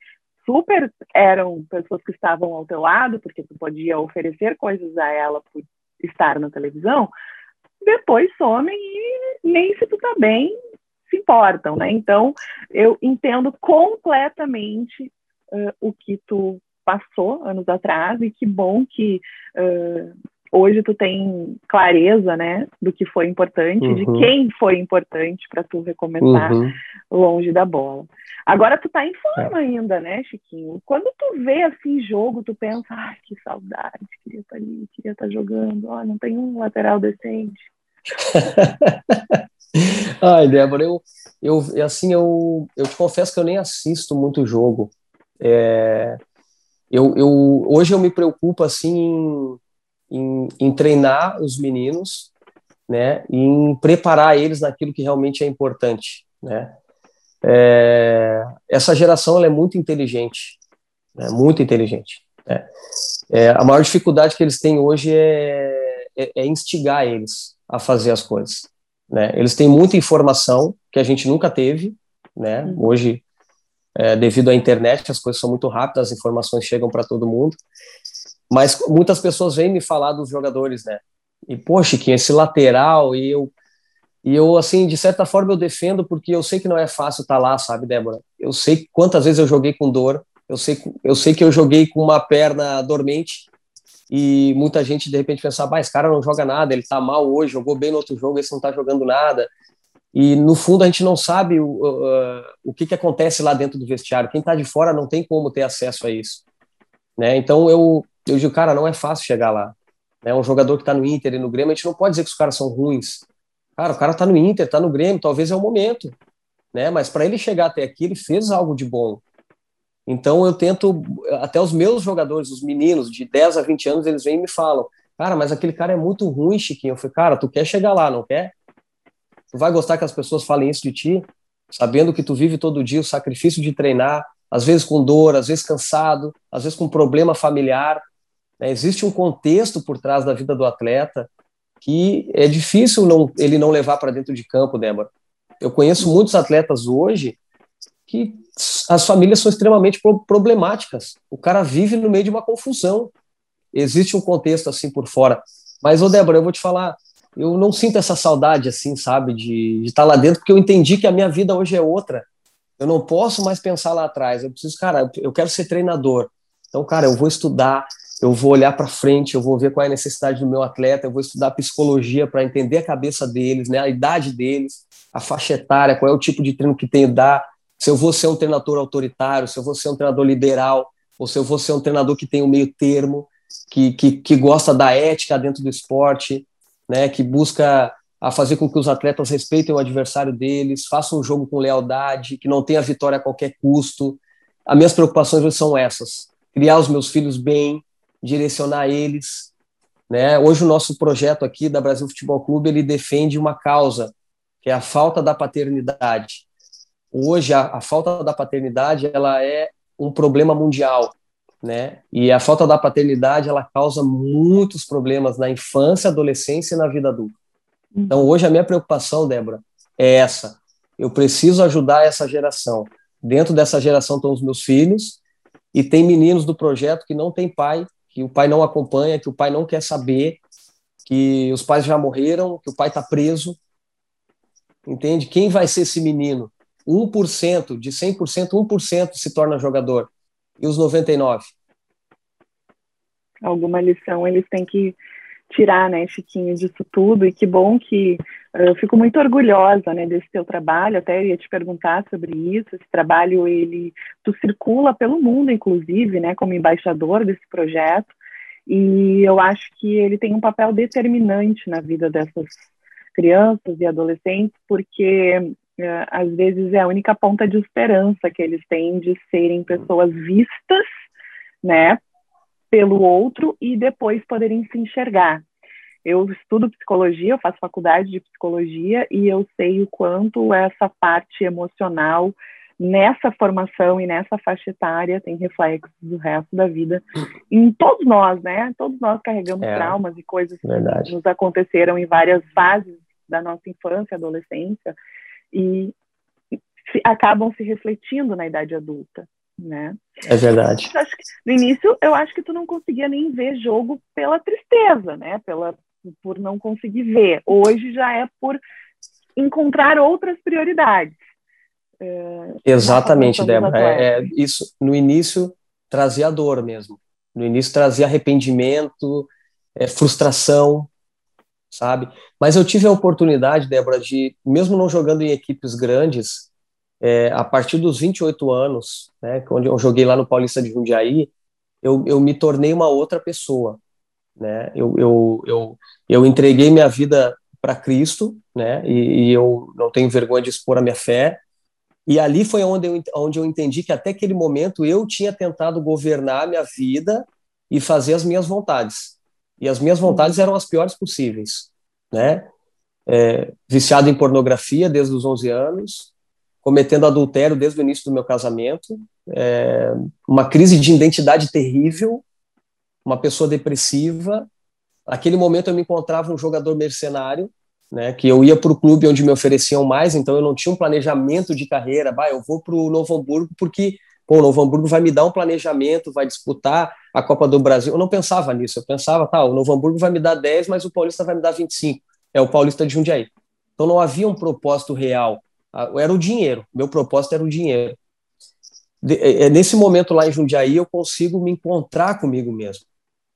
super eram pessoas que estavam ao teu lado, porque tu podia oferecer coisas a ela por estar na televisão, depois somem e nem se tu tá bem se importam, né? Então, eu entendo completamente uh, o que tu passou anos atrás e que bom que uh, hoje tu tem clareza, né, do que foi importante, uhum. de quem foi importante para tu recomeçar uhum. longe da bola. Agora tu tá em forma é. ainda, né, Chiquinho? Quando tu vê assim jogo, tu pensa, ai, que saudade, queria estar tá ali, queria estar tá jogando, ó, não tem um lateral decente. ai, Débora, eu, eu assim, eu, eu te confesso que eu nem assisto muito jogo. É, eu, eu, hoje eu me preocupo, assim, em, em treinar os meninos, né, em preparar eles naquilo que realmente é importante, né. É, essa geração é muito inteligente, né, muito inteligente. Né? É, a maior dificuldade que eles têm hoje é, é, é, instigar eles a fazer as coisas. Né? Eles têm muita informação que a gente nunca teve. Né? Uhum. Hoje, é, devido à internet, as coisas são muito rápidas, as informações chegam para todo mundo. Mas muitas pessoas vêm me falar dos jogadores, né? E, poxa, que esse lateral, e eu, e eu, assim, de certa forma eu defendo, porque eu sei que não é fácil estar tá lá, sabe, Débora? Eu sei quantas vezes eu joguei com dor, eu sei, eu sei que eu joguei com uma perna dormente, e muita gente de repente pensa, ah, esse cara não joga nada, ele tá mal hoje, jogou bem no outro jogo, esse não tá jogando nada. E no fundo a gente não sabe o, uh, o que, que acontece lá dentro do vestiário. Quem tá de fora não tem como ter acesso a isso. Né? Então eu, eu digo, cara, não é fácil chegar lá. É um jogador que está no Inter e no Grêmio, a gente não pode dizer que os caras são ruins. Cara, o cara está no Inter, está no Grêmio, talvez é o momento, né? Mas para ele chegar até aqui, ele fez algo de bom. Então eu tento, até os meus jogadores, os meninos de 10 a 20 anos, eles vêm e me falam: "Cara, mas aquele cara é muito ruim, Chiquinho". Eu falei: "Cara, tu quer chegar lá, não quer? Tu vai gostar que as pessoas falem isso de ti, sabendo que tu vive todo dia o sacrifício de treinar, às vezes com dor, às vezes cansado, às vezes com problema familiar. Né? Existe um contexto por trás da vida do atleta que é difícil não, ele não levar para dentro de campo, Débora. Eu conheço muitos atletas hoje que as famílias são extremamente problemáticas. O cara vive no meio de uma confusão. Existe um contexto assim por fora. Mas, ô Débora, eu vou te falar, eu não sinto essa saudade assim, sabe, de, de estar lá dentro, porque eu entendi que a minha vida hoje é outra. Eu não posso mais pensar lá atrás. Eu preciso, cara, eu quero ser treinador. Então, cara, eu vou estudar, eu vou olhar para frente, eu vou ver qual é a necessidade do meu atleta, eu vou estudar psicologia para entender a cabeça deles, né, a idade deles, a faixa etária, qual é o tipo de treino que tenho que dar, se eu vou ser um treinador autoritário, se eu vou ser um treinador liberal, ou se eu vou ser um treinador que tem um meio termo, que, que, que gosta da ética dentro do esporte, né, que busca a fazer com que os atletas respeitem o adversário deles, façam um jogo com lealdade, que não tenha vitória a qualquer custo. As minhas preocupações são essas: criar os meus filhos bem, direcionar eles. Né? Hoje o nosso projeto aqui da Brasil Futebol Clube ele defende uma causa que é a falta da paternidade. Hoje a, a falta da paternidade ela é um problema mundial, né? E a falta da paternidade ela causa muitos problemas na infância, adolescência e na vida adulta. Então, hoje, a minha preocupação, Débora, é essa: Eu preciso ajudar essa geração. Dentro dessa geração estão os meus filhos e tem meninos do projeto que não tem pai, que o pai não acompanha, que o pai não quer saber, que os pais já morreram, que o pai está preso. Entende? Quem vai ser esse menino? 1%, de 100%, 1% se torna jogador. E os 99%? Alguma lição eles têm que tirar, né, Chiquinho, disso tudo. E que bom que eu fico muito orgulhosa, né, desse teu trabalho. Até ia te perguntar sobre isso. Esse trabalho, ele, tu circula pelo mundo, inclusive, né, como embaixador desse projeto. E eu acho que ele tem um papel determinante na vida dessas crianças e adolescentes, porque uh, às vezes é a única ponta de esperança que eles têm de serem pessoas vistas, né, pelo outro e depois poderem se enxergar. Eu estudo psicologia, eu faço faculdade de psicologia e eu sei o quanto essa parte emocional nessa formação e nessa faixa etária tem reflexos do resto da vida em todos nós, né? Todos nós carregamos é, traumas e coisas verdade. que nos aconteceram em várias fases da nossa infância, adolescência e se, acabam se refletindo na idade adulta né? É verdade. no início, eu acho que tu não conseguia nem ver jogo pela tristeza, né? Pela, por não conseguir ver. Hoje já é por encontrar outras prioridades. É, Exatamente, Débora. É, é, isso, no início, trazia dor mesmo. No início, trazia arrependimento, é, frustração, sabe? Mas eu tive a oportunidade, Débora, de, mesmo não jogando em equipes grandes, é, a partir dos 28 anos, né, quando eu joguei lá no Paulista de Jundiaí, eu, eu me tornei uma outra pessoa, né, eu, eu, eu, eu entreguei minha vida para Cristo, né, e, e, eu não tenho vergonha de expor a minha fé, e ali foi onde eu, onde eu entendi que até aquele momento eu tinha tentado governar a minha vida e fazer as minhas vontades, e as minhas vontades eram as piores possíveis, né, é, viciado em pornografia desde os 11 anos, cometendo adultério desde o início do meu casamento, é, uma crise de identidade terrível, uma pessoa depressiva. Naquele momento eu me encontrava um jogador mercenário, né, que eu ia para o clube onde me ofereciam mais, então eu não tinha um planejamento de carreira. Bah, eu vou para o Novo Hamburgo porque pô, o Novo Hamburgo vai me dar um planejamento, vai disputar a Copa do Brasil. Eu não pensava nisso, eu pensava, tá, o Novo Hamburgo vai me dar 10, mas o Paulista vai me dar 25. É o Paulista de Jundiaí. Então não havia um propósito real era o dinheiro, meu propósito era o dinheiro. De, é, é, nesse momento lá em Jundiaí, eu consigo me encontrar comigo mesmo,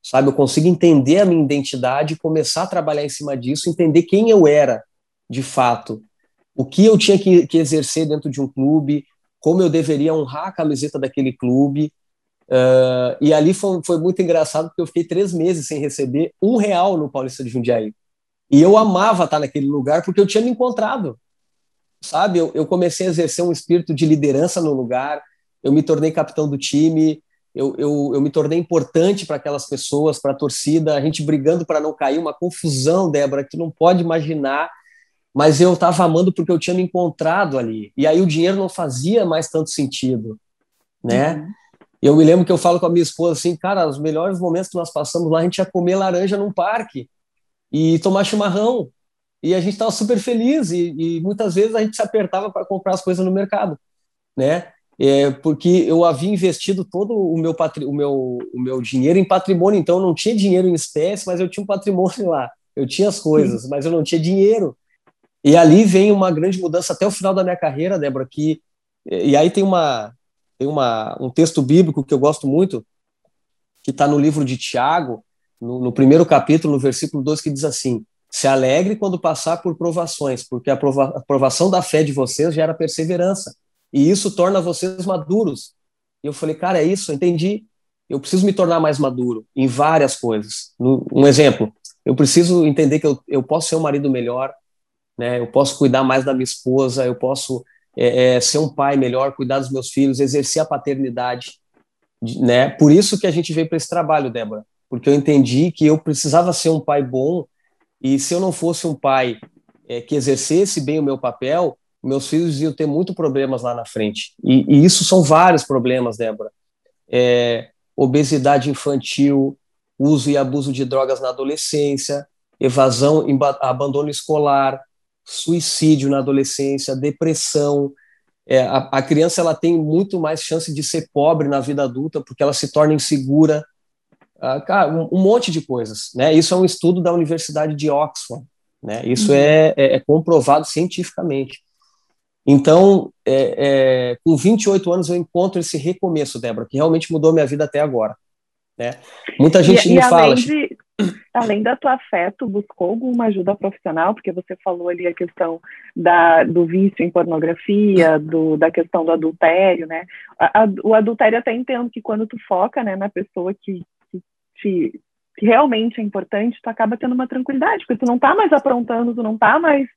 sabe? Eu consigo entender a minha identidade, começar a trabalhar em cima disso, entender quem eu era de fato, o que eu tinha que, que exercer dentro de um clube, como eu deveria honrar a camiseta daquele clube. Uh, e ali foi, foi muito engraçado, porque eu fiquei três meses sem receber um real no Paulista de Jundiaí. E eu amava estar naquele lugar porque eu tinha me encontrado sabe? Eu, eu comecei a exercer um espírito de liderança no lugar, eu me tornei capitão do time, eu, eu, eu me tornei importante para aquelas pessoas, para a torcida, a gente brigando para não cair, uma confusão, Débora, que tu não pode imaginar, mas eu estava amando porque eu tinha me encontrado ali, e aí o dinheiro não fazia mais tanto sentido, né? Uhum. Eu me lembro que eu falo com a minha esposa assim, cara, os melhores momentos que nós passamos lá, a gente ia comer laranja num parque e tomar chimarrão, e a gente estava super feliz e, e, muitas vezes a gente se apertava para comprar as coisas no mercado, né? É, porque eu havia investido todo o meu, o, meu, o meu dinheiro em patrimônio, então eu não tinha dinheiro em espécie, mas eu tinha um patrimônio lá, eu tinha as coisas, mas eu não tinha dinheiro. E ali vem uma grande mudança até o final da minha carreira, Débora, que e aí tem uma tem uma, um texto bíblico que eu gosto muito, que está no livro de Tiago, no, no primeiro capítulo, no versículo 2, que diz assim: se alegre quando passar por provações, porque a, prova a provação da fé de vocês gera perseverança. E isso torna vocês maduros. E eu falei, cara, é isso, entendi. Eu preciso me tornar mais maduro em várias coisas. Um exemplo, eu preciso entender que eu, eu posso ser um marido melhor, né? eu posso cuidar mais da minha esposa, eu posso é, é, ser um pai melhor, cuidar dos meus filhos, exercer a paternidade. Né? Por isso que a gente veio para esse trabalho, Débora, porque eu entendi que eu precisava ser um pai bom e se eu não fosse um pai é, que exercesse bem o meu papel, meus filhos iam ter muito problemas lá na frente. E, e isso são vários problemas, Débora. É, obesidade infantil, uso e abuso de drogas na adolescência, evasão, abandono escolar, suicídio na adolescência, depressão. É, a, a, criança ela tem muito mais chance de ser pobre na vida adulta porque ela se torna insegura. Ah, cara, um, um, monte de coisas. Né? Isso é um estudo da Universidade de Oxford. Né? Isso uhum. é, é, é, comprovado cientificamente. Então, é, é com 28 anos, eu encontro esse recomeço, Débora, que realmente mudou minha vida até agora. Né? Muita gente e, me e fala. De, além da tua fé, tu buscou alguma ajuda profissional? Porque você falou ali a questão da, do vício em pornografia, do, da questão do adultério, né? A, a, o adultério até entendo que quando tu foca né, na pessoa que, que te que realmente é importante, tu acaba tendo uma tranquilidade, porque tu não tá mais aprontando, tu não tá mais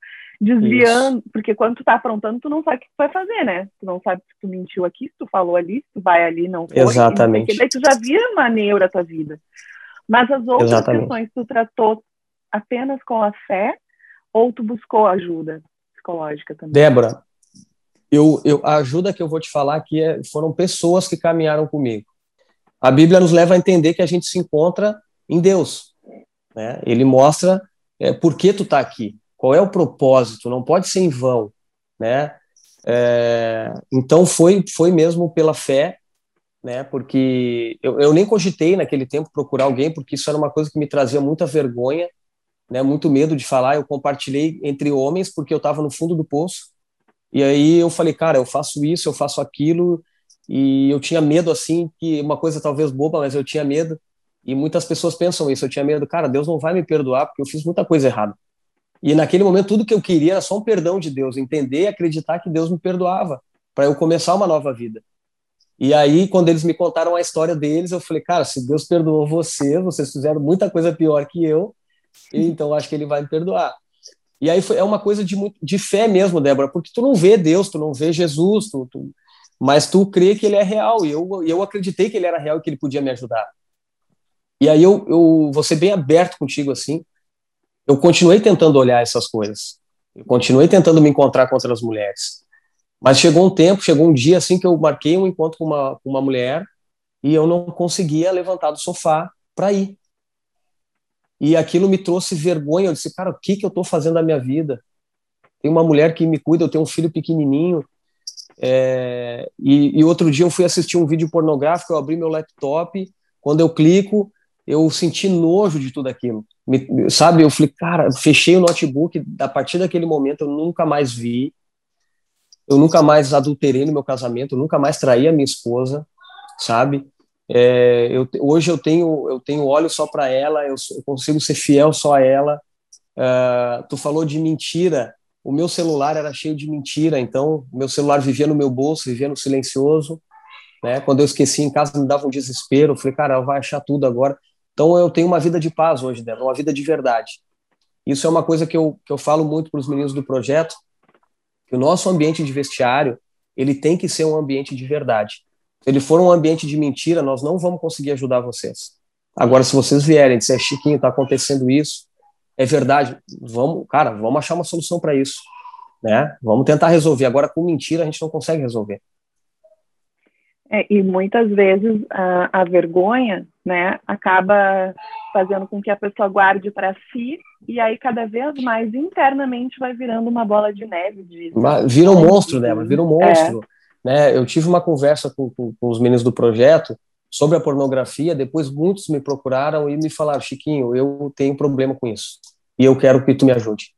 desviando, Isso. porque quando tu tá aprontando, tu não sabe o que tu vai fazer, né? Tu não sabe se tu mentiu aqui, se tu falou ali, se tu vai ali, não foi. Exatamente. Daí tu já vira uma neura a tua vida. Mas as outras Exatamente. questões tu tratou apenas com a fé ou tu buscou ajuda psicológica também? Débora, eu, eu, a ajuda que eu vou te falar aqui é, foram pessoas que caminharam comigo. A Bíblia nos leva a entender que a gente se encontra em Deus. Né? Ele mostra é, por que tu está aqui. Qual é o propósito? Não pode ser em vão, né? É, então foi foi mesmo pela fé, né? Porque eu, eu nem cogitei naquele tempo procurar alguém, porque isso era uma coisa que me trazia muita vergonha, né? Muito medo de falar. Eu compartilhei entre homens porque eu estava no fundo do poço. E aí eu falei, cara, eu faço isso, eu faço aquilo, e eu tinha medo assim que uma coisa talvez boba, mas eu tinha medo. E muitas pessoas pensam isso. Eu tinha medo, cara, Deus não vai me perdoar porque eu fiz muita coisa errada. E naquele momento, tudo que eu queria era só um perdão de Deus, entender e acreditar que Deus me perdoava, para eu começar uma nova vida. E aí, quando eles me contaram a história deles, eu falei, cara, se Deus perdoou você, vocês fizeram muita coisa pior que eu, então acho que ele vai me perdoar. E aí foi, é uma coisa de, de fé mesmo, Débora, porque tu não vê Deus, tu não vê Jesus, tu, tu, mas tu crê que ele é real, e eu, eu acreditei que ele era real e que ele podia me ajudar. E aí eu, eu vou ser bem aberto contigo, assim, eu continuei tentando olhar essas coisas. Eu continuei tentando me encontrar com outras mulheres. Mas chegou um tempo, chegou um dia assim que eu marquei um encontro com uma, com uma mulher e eu não conseguia levantar do sofá para ir. E aquilo me trouxe vergonha. Eu disse, cara, o que, que eu estou fazendo na minha vida? Tem uma mulher que me cuida, eu tenho um filho pequenininho. É... E, e outro dia eu fui assistir um vídeo pornográfico, eu abri meu laptop, quando eu clico, eu senti nojo de tudo aquilo. Me, sabe, eu falei, cara, fechei o notebook, a partir daquele momento eu nunca mais vi, eu nunca mais adulterei no meu casamento, eu nunca mais traí a minha esposa, sabe? É, eu, hoje eu tenho eu tenho olho só para ela, eu, eu, consigo ser fiel só a ela. Uh, tu falou de mentira, o meu celular era cheio de mentira, então meu celular vivia no meu bolso, vivia no silencioso, né? Quando eu esqueci em casa me dava um desespero, eu falei, cara, ela vai achar tudo agora. Então eu tenho uma vida de paz hoje, Débora, uma vida de verdade. Isso é uma coisa que eu, que eu falo muito para os meninos do projeto, que o nosso ambiente de vestiário, ele tem que ser um ambiente de verdade. Se ele for um ambiente de mentira, nós não vamos conseguir ajudar vocês. Agora, se vocês vierem e disser, Chiquinho, está acontecendo isso, é verdade, vamos, cara, vamos achar uma solução para isso, né? Vamos tentar resolver. Agora, com mentira, a gente não consegue resolver. É, e muitas vezes a, a, vergonha, né, acaba fazendo com que a pessoa guarde para si e aí cada vez mais internamente vai virando uma bola de neve. De... Vira um monstro, né? Vira um é. monstro. É. Né? Eu tive uma conversa com, com, com os meninos do projeto sobre a pornografia. Depois muitos me procuraram e me falaram, Chiquinho, eu tenho problema com isso e eu quero que tu me ajude.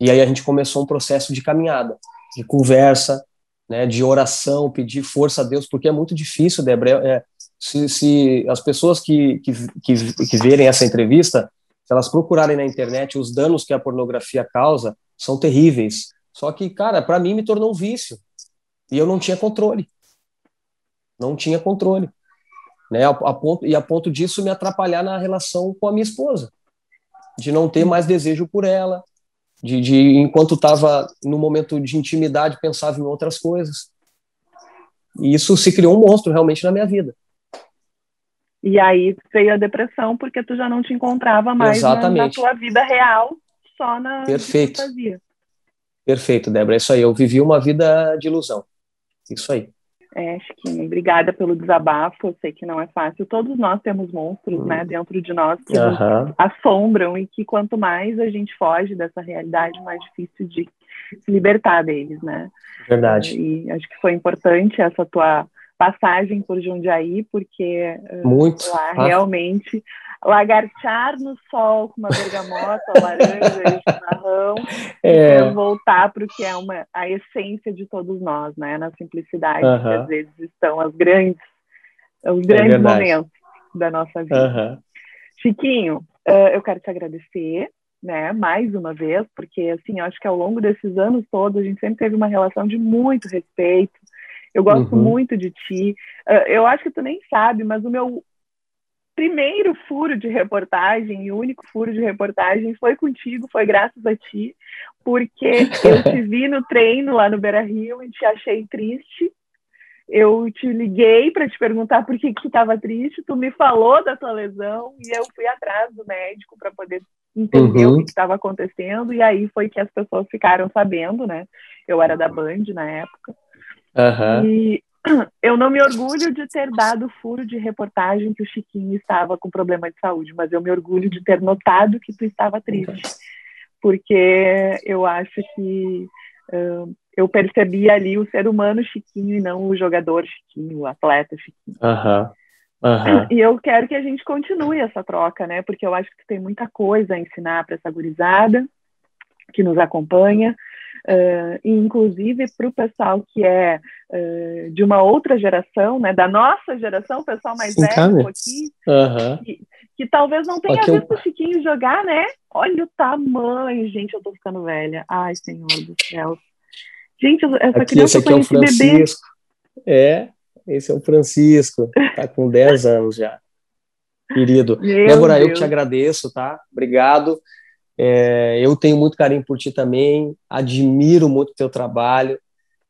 E aí a gente começou um processo de caminhada, de conversa, né, de oração, pedir força a Deus, porque é muito difícil, Débora. É, é, se, se, as pessoas que, que, que, que verem essa entrevista, se elas procurarem na internet, os danos que a pornografia causa são terríveis. Só que, cara, para mim me tornou um vício. E eu não tinha controle. Não tinha controle. Né, a, a ponto, e a ponto disso me atrapalhar na relação com a minha esposa. De não ter mais desejo por ela, de, de enquanto estava no momento de intimidade pensava em outras coisas. E isso se criou um monstro realmente na minha vida. E aí veio a depressão porque tu já não te encontrava mais na, na, tua vida real, só na Perfeito. Perfeito, Débora, é isso aí. Eu vivi uma vida de ilusão. Isso aí. É, Chiquinho, obrigada pelo desabafo. Eu sei que não é fácil. Todos nós temos monstros, né, dentro de nós que nos assombram e que quanto mais a gente foge dessa realidade, mais difícil de se libertar deles, né? Verdade. E acho que foi importante essa tua passagem por Jundiaí, porque Muito. lá ah. realmente lagartear no sol com uma bergamota, laranja e chimarrão, é. e voltar para o que é uma, a essência de todos nós, né? Na simplicidade, uh -huh. que às vezes estão as grandes, os é grandes é momentos da nossa vida. Uh -huh. Chiquinho, uh, eu quero te agradecer, né, mais uma vez, porque assim, eu acho que ao longo desses anos todos a gente sempre teve uma relação de muito respeito. Eu gosto uhum. muito de ti. Uh, eu acho que tu nem sabe, mas o meu primeiro furo de reportagem e único furo de reportagem foi contigo, foi graças a ti, porque eu te vi no treino lá no Beira Rio e te achei triste. Eu te liguei para te perguntar por que, que tu estava triste, tu me falou da tua lesão e eu fui atrás do médico para poder entender uhum. o que estava acontecendo, e aí foi que as pessoas ficaram sabendo, né? Eu era da Band na época. Uhum. E eu não me orgulho de ter dado furo de reportagem que o Chiquinho estava com problema de saúde, mas eu me orgulho de ter notado que tu estava triste, porque eu acho que uh, eu percebi ali o ser humano Chiquinho e não o jogador Chiquinho, o atleta Chiquinho. Uhum. Uhum. E eu quero que a gente continue essa troca, né? Porque eu acho que tem muita coisa a ensinar para essa gurizada que nos acompanha. Uh, inclusive para o pessoal que é uh, de uma outra geração, né, da nossa geração, o pessoal mais Sim, velho um pouquinho, uhum. que, que, talvez não tenha visto eu... o Chiquinho jogar, né? Olha o tamanho, gente, eu tô ficando velha. Ai, senhor do céu. Gente, essa aqui, criança esse aqui é o Francisco. Bebê. É, esse é o Francisco, tá com 10 anos já. Querido. Meu Débora, Deus. eu te agradeço, tá? Obrigado. É, eu tenho muito carinho por ti também, admiro muito o teu trabalho,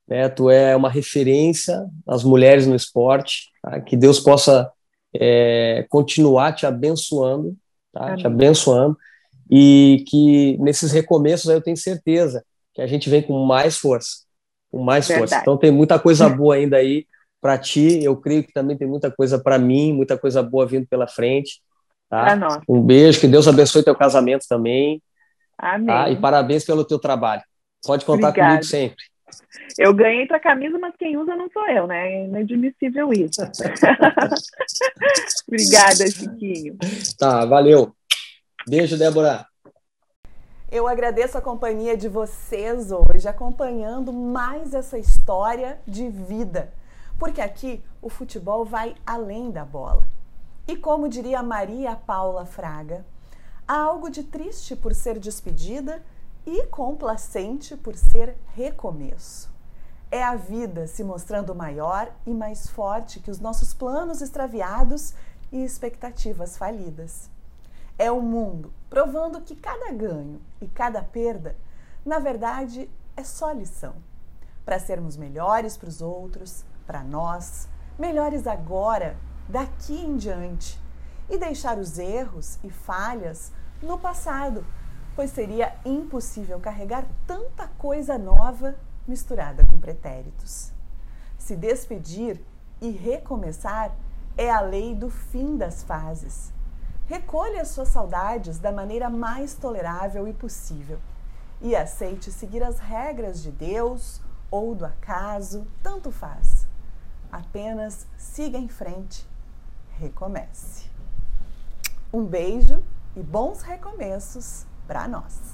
né? Tu é uma referência às mulheres no esporte, tá? que Deus possa é, continuar te abençoando, tá? Te abençoando e que nesses recomeços eu tenho certeza que a gente vem com mais força, com mais Verdade. força. Então tem muita coisa boa ainda aí para ti. Eu creio que também tem muita coisa para mim, muita coisa boa vindo pela frente. Tá? Um beijo, que Deus abençoe teu casamento também. Amém. Tá? E parabéns pelo teu trabalho. Pode contar Obrigada. comigo sempre. Eu ganhei tua camisa, mas quem usa não sou eu, né? É inadmissível isso. Obrigada, Chiquinho. Tá, valeu. Beijo, Débora. Eu agradeço a companhia de vocês hoje, acompanhando mais essa história de vida. Porque aqui o futebol vai além da bola. E como diria Maria Paula Fraga, há algo de triste por ser despedida e complacente por ser recomeço. É a vida se mostrando maior e mais forte que os nossos planos extraviados e expectativas falidas. É o mundo provando que cada ganho e cada perda, na verdade, é só lição. Para sermos melhores para os outros, para nós, melhores agora daqui em diante e deixar os erros e falhas no passado, pois seria impossível carregar tanta coisa nova misturada com pretéritos. Se despedir e recomeçar é a lei do fim das fases. Recolha suas saudades da maneira mais tolerável e possível e aceite seguir as regras de Deus ou do acaso, tanto faz. Apenas siga em frente recomece. Um beijo e bons recomeços para nós!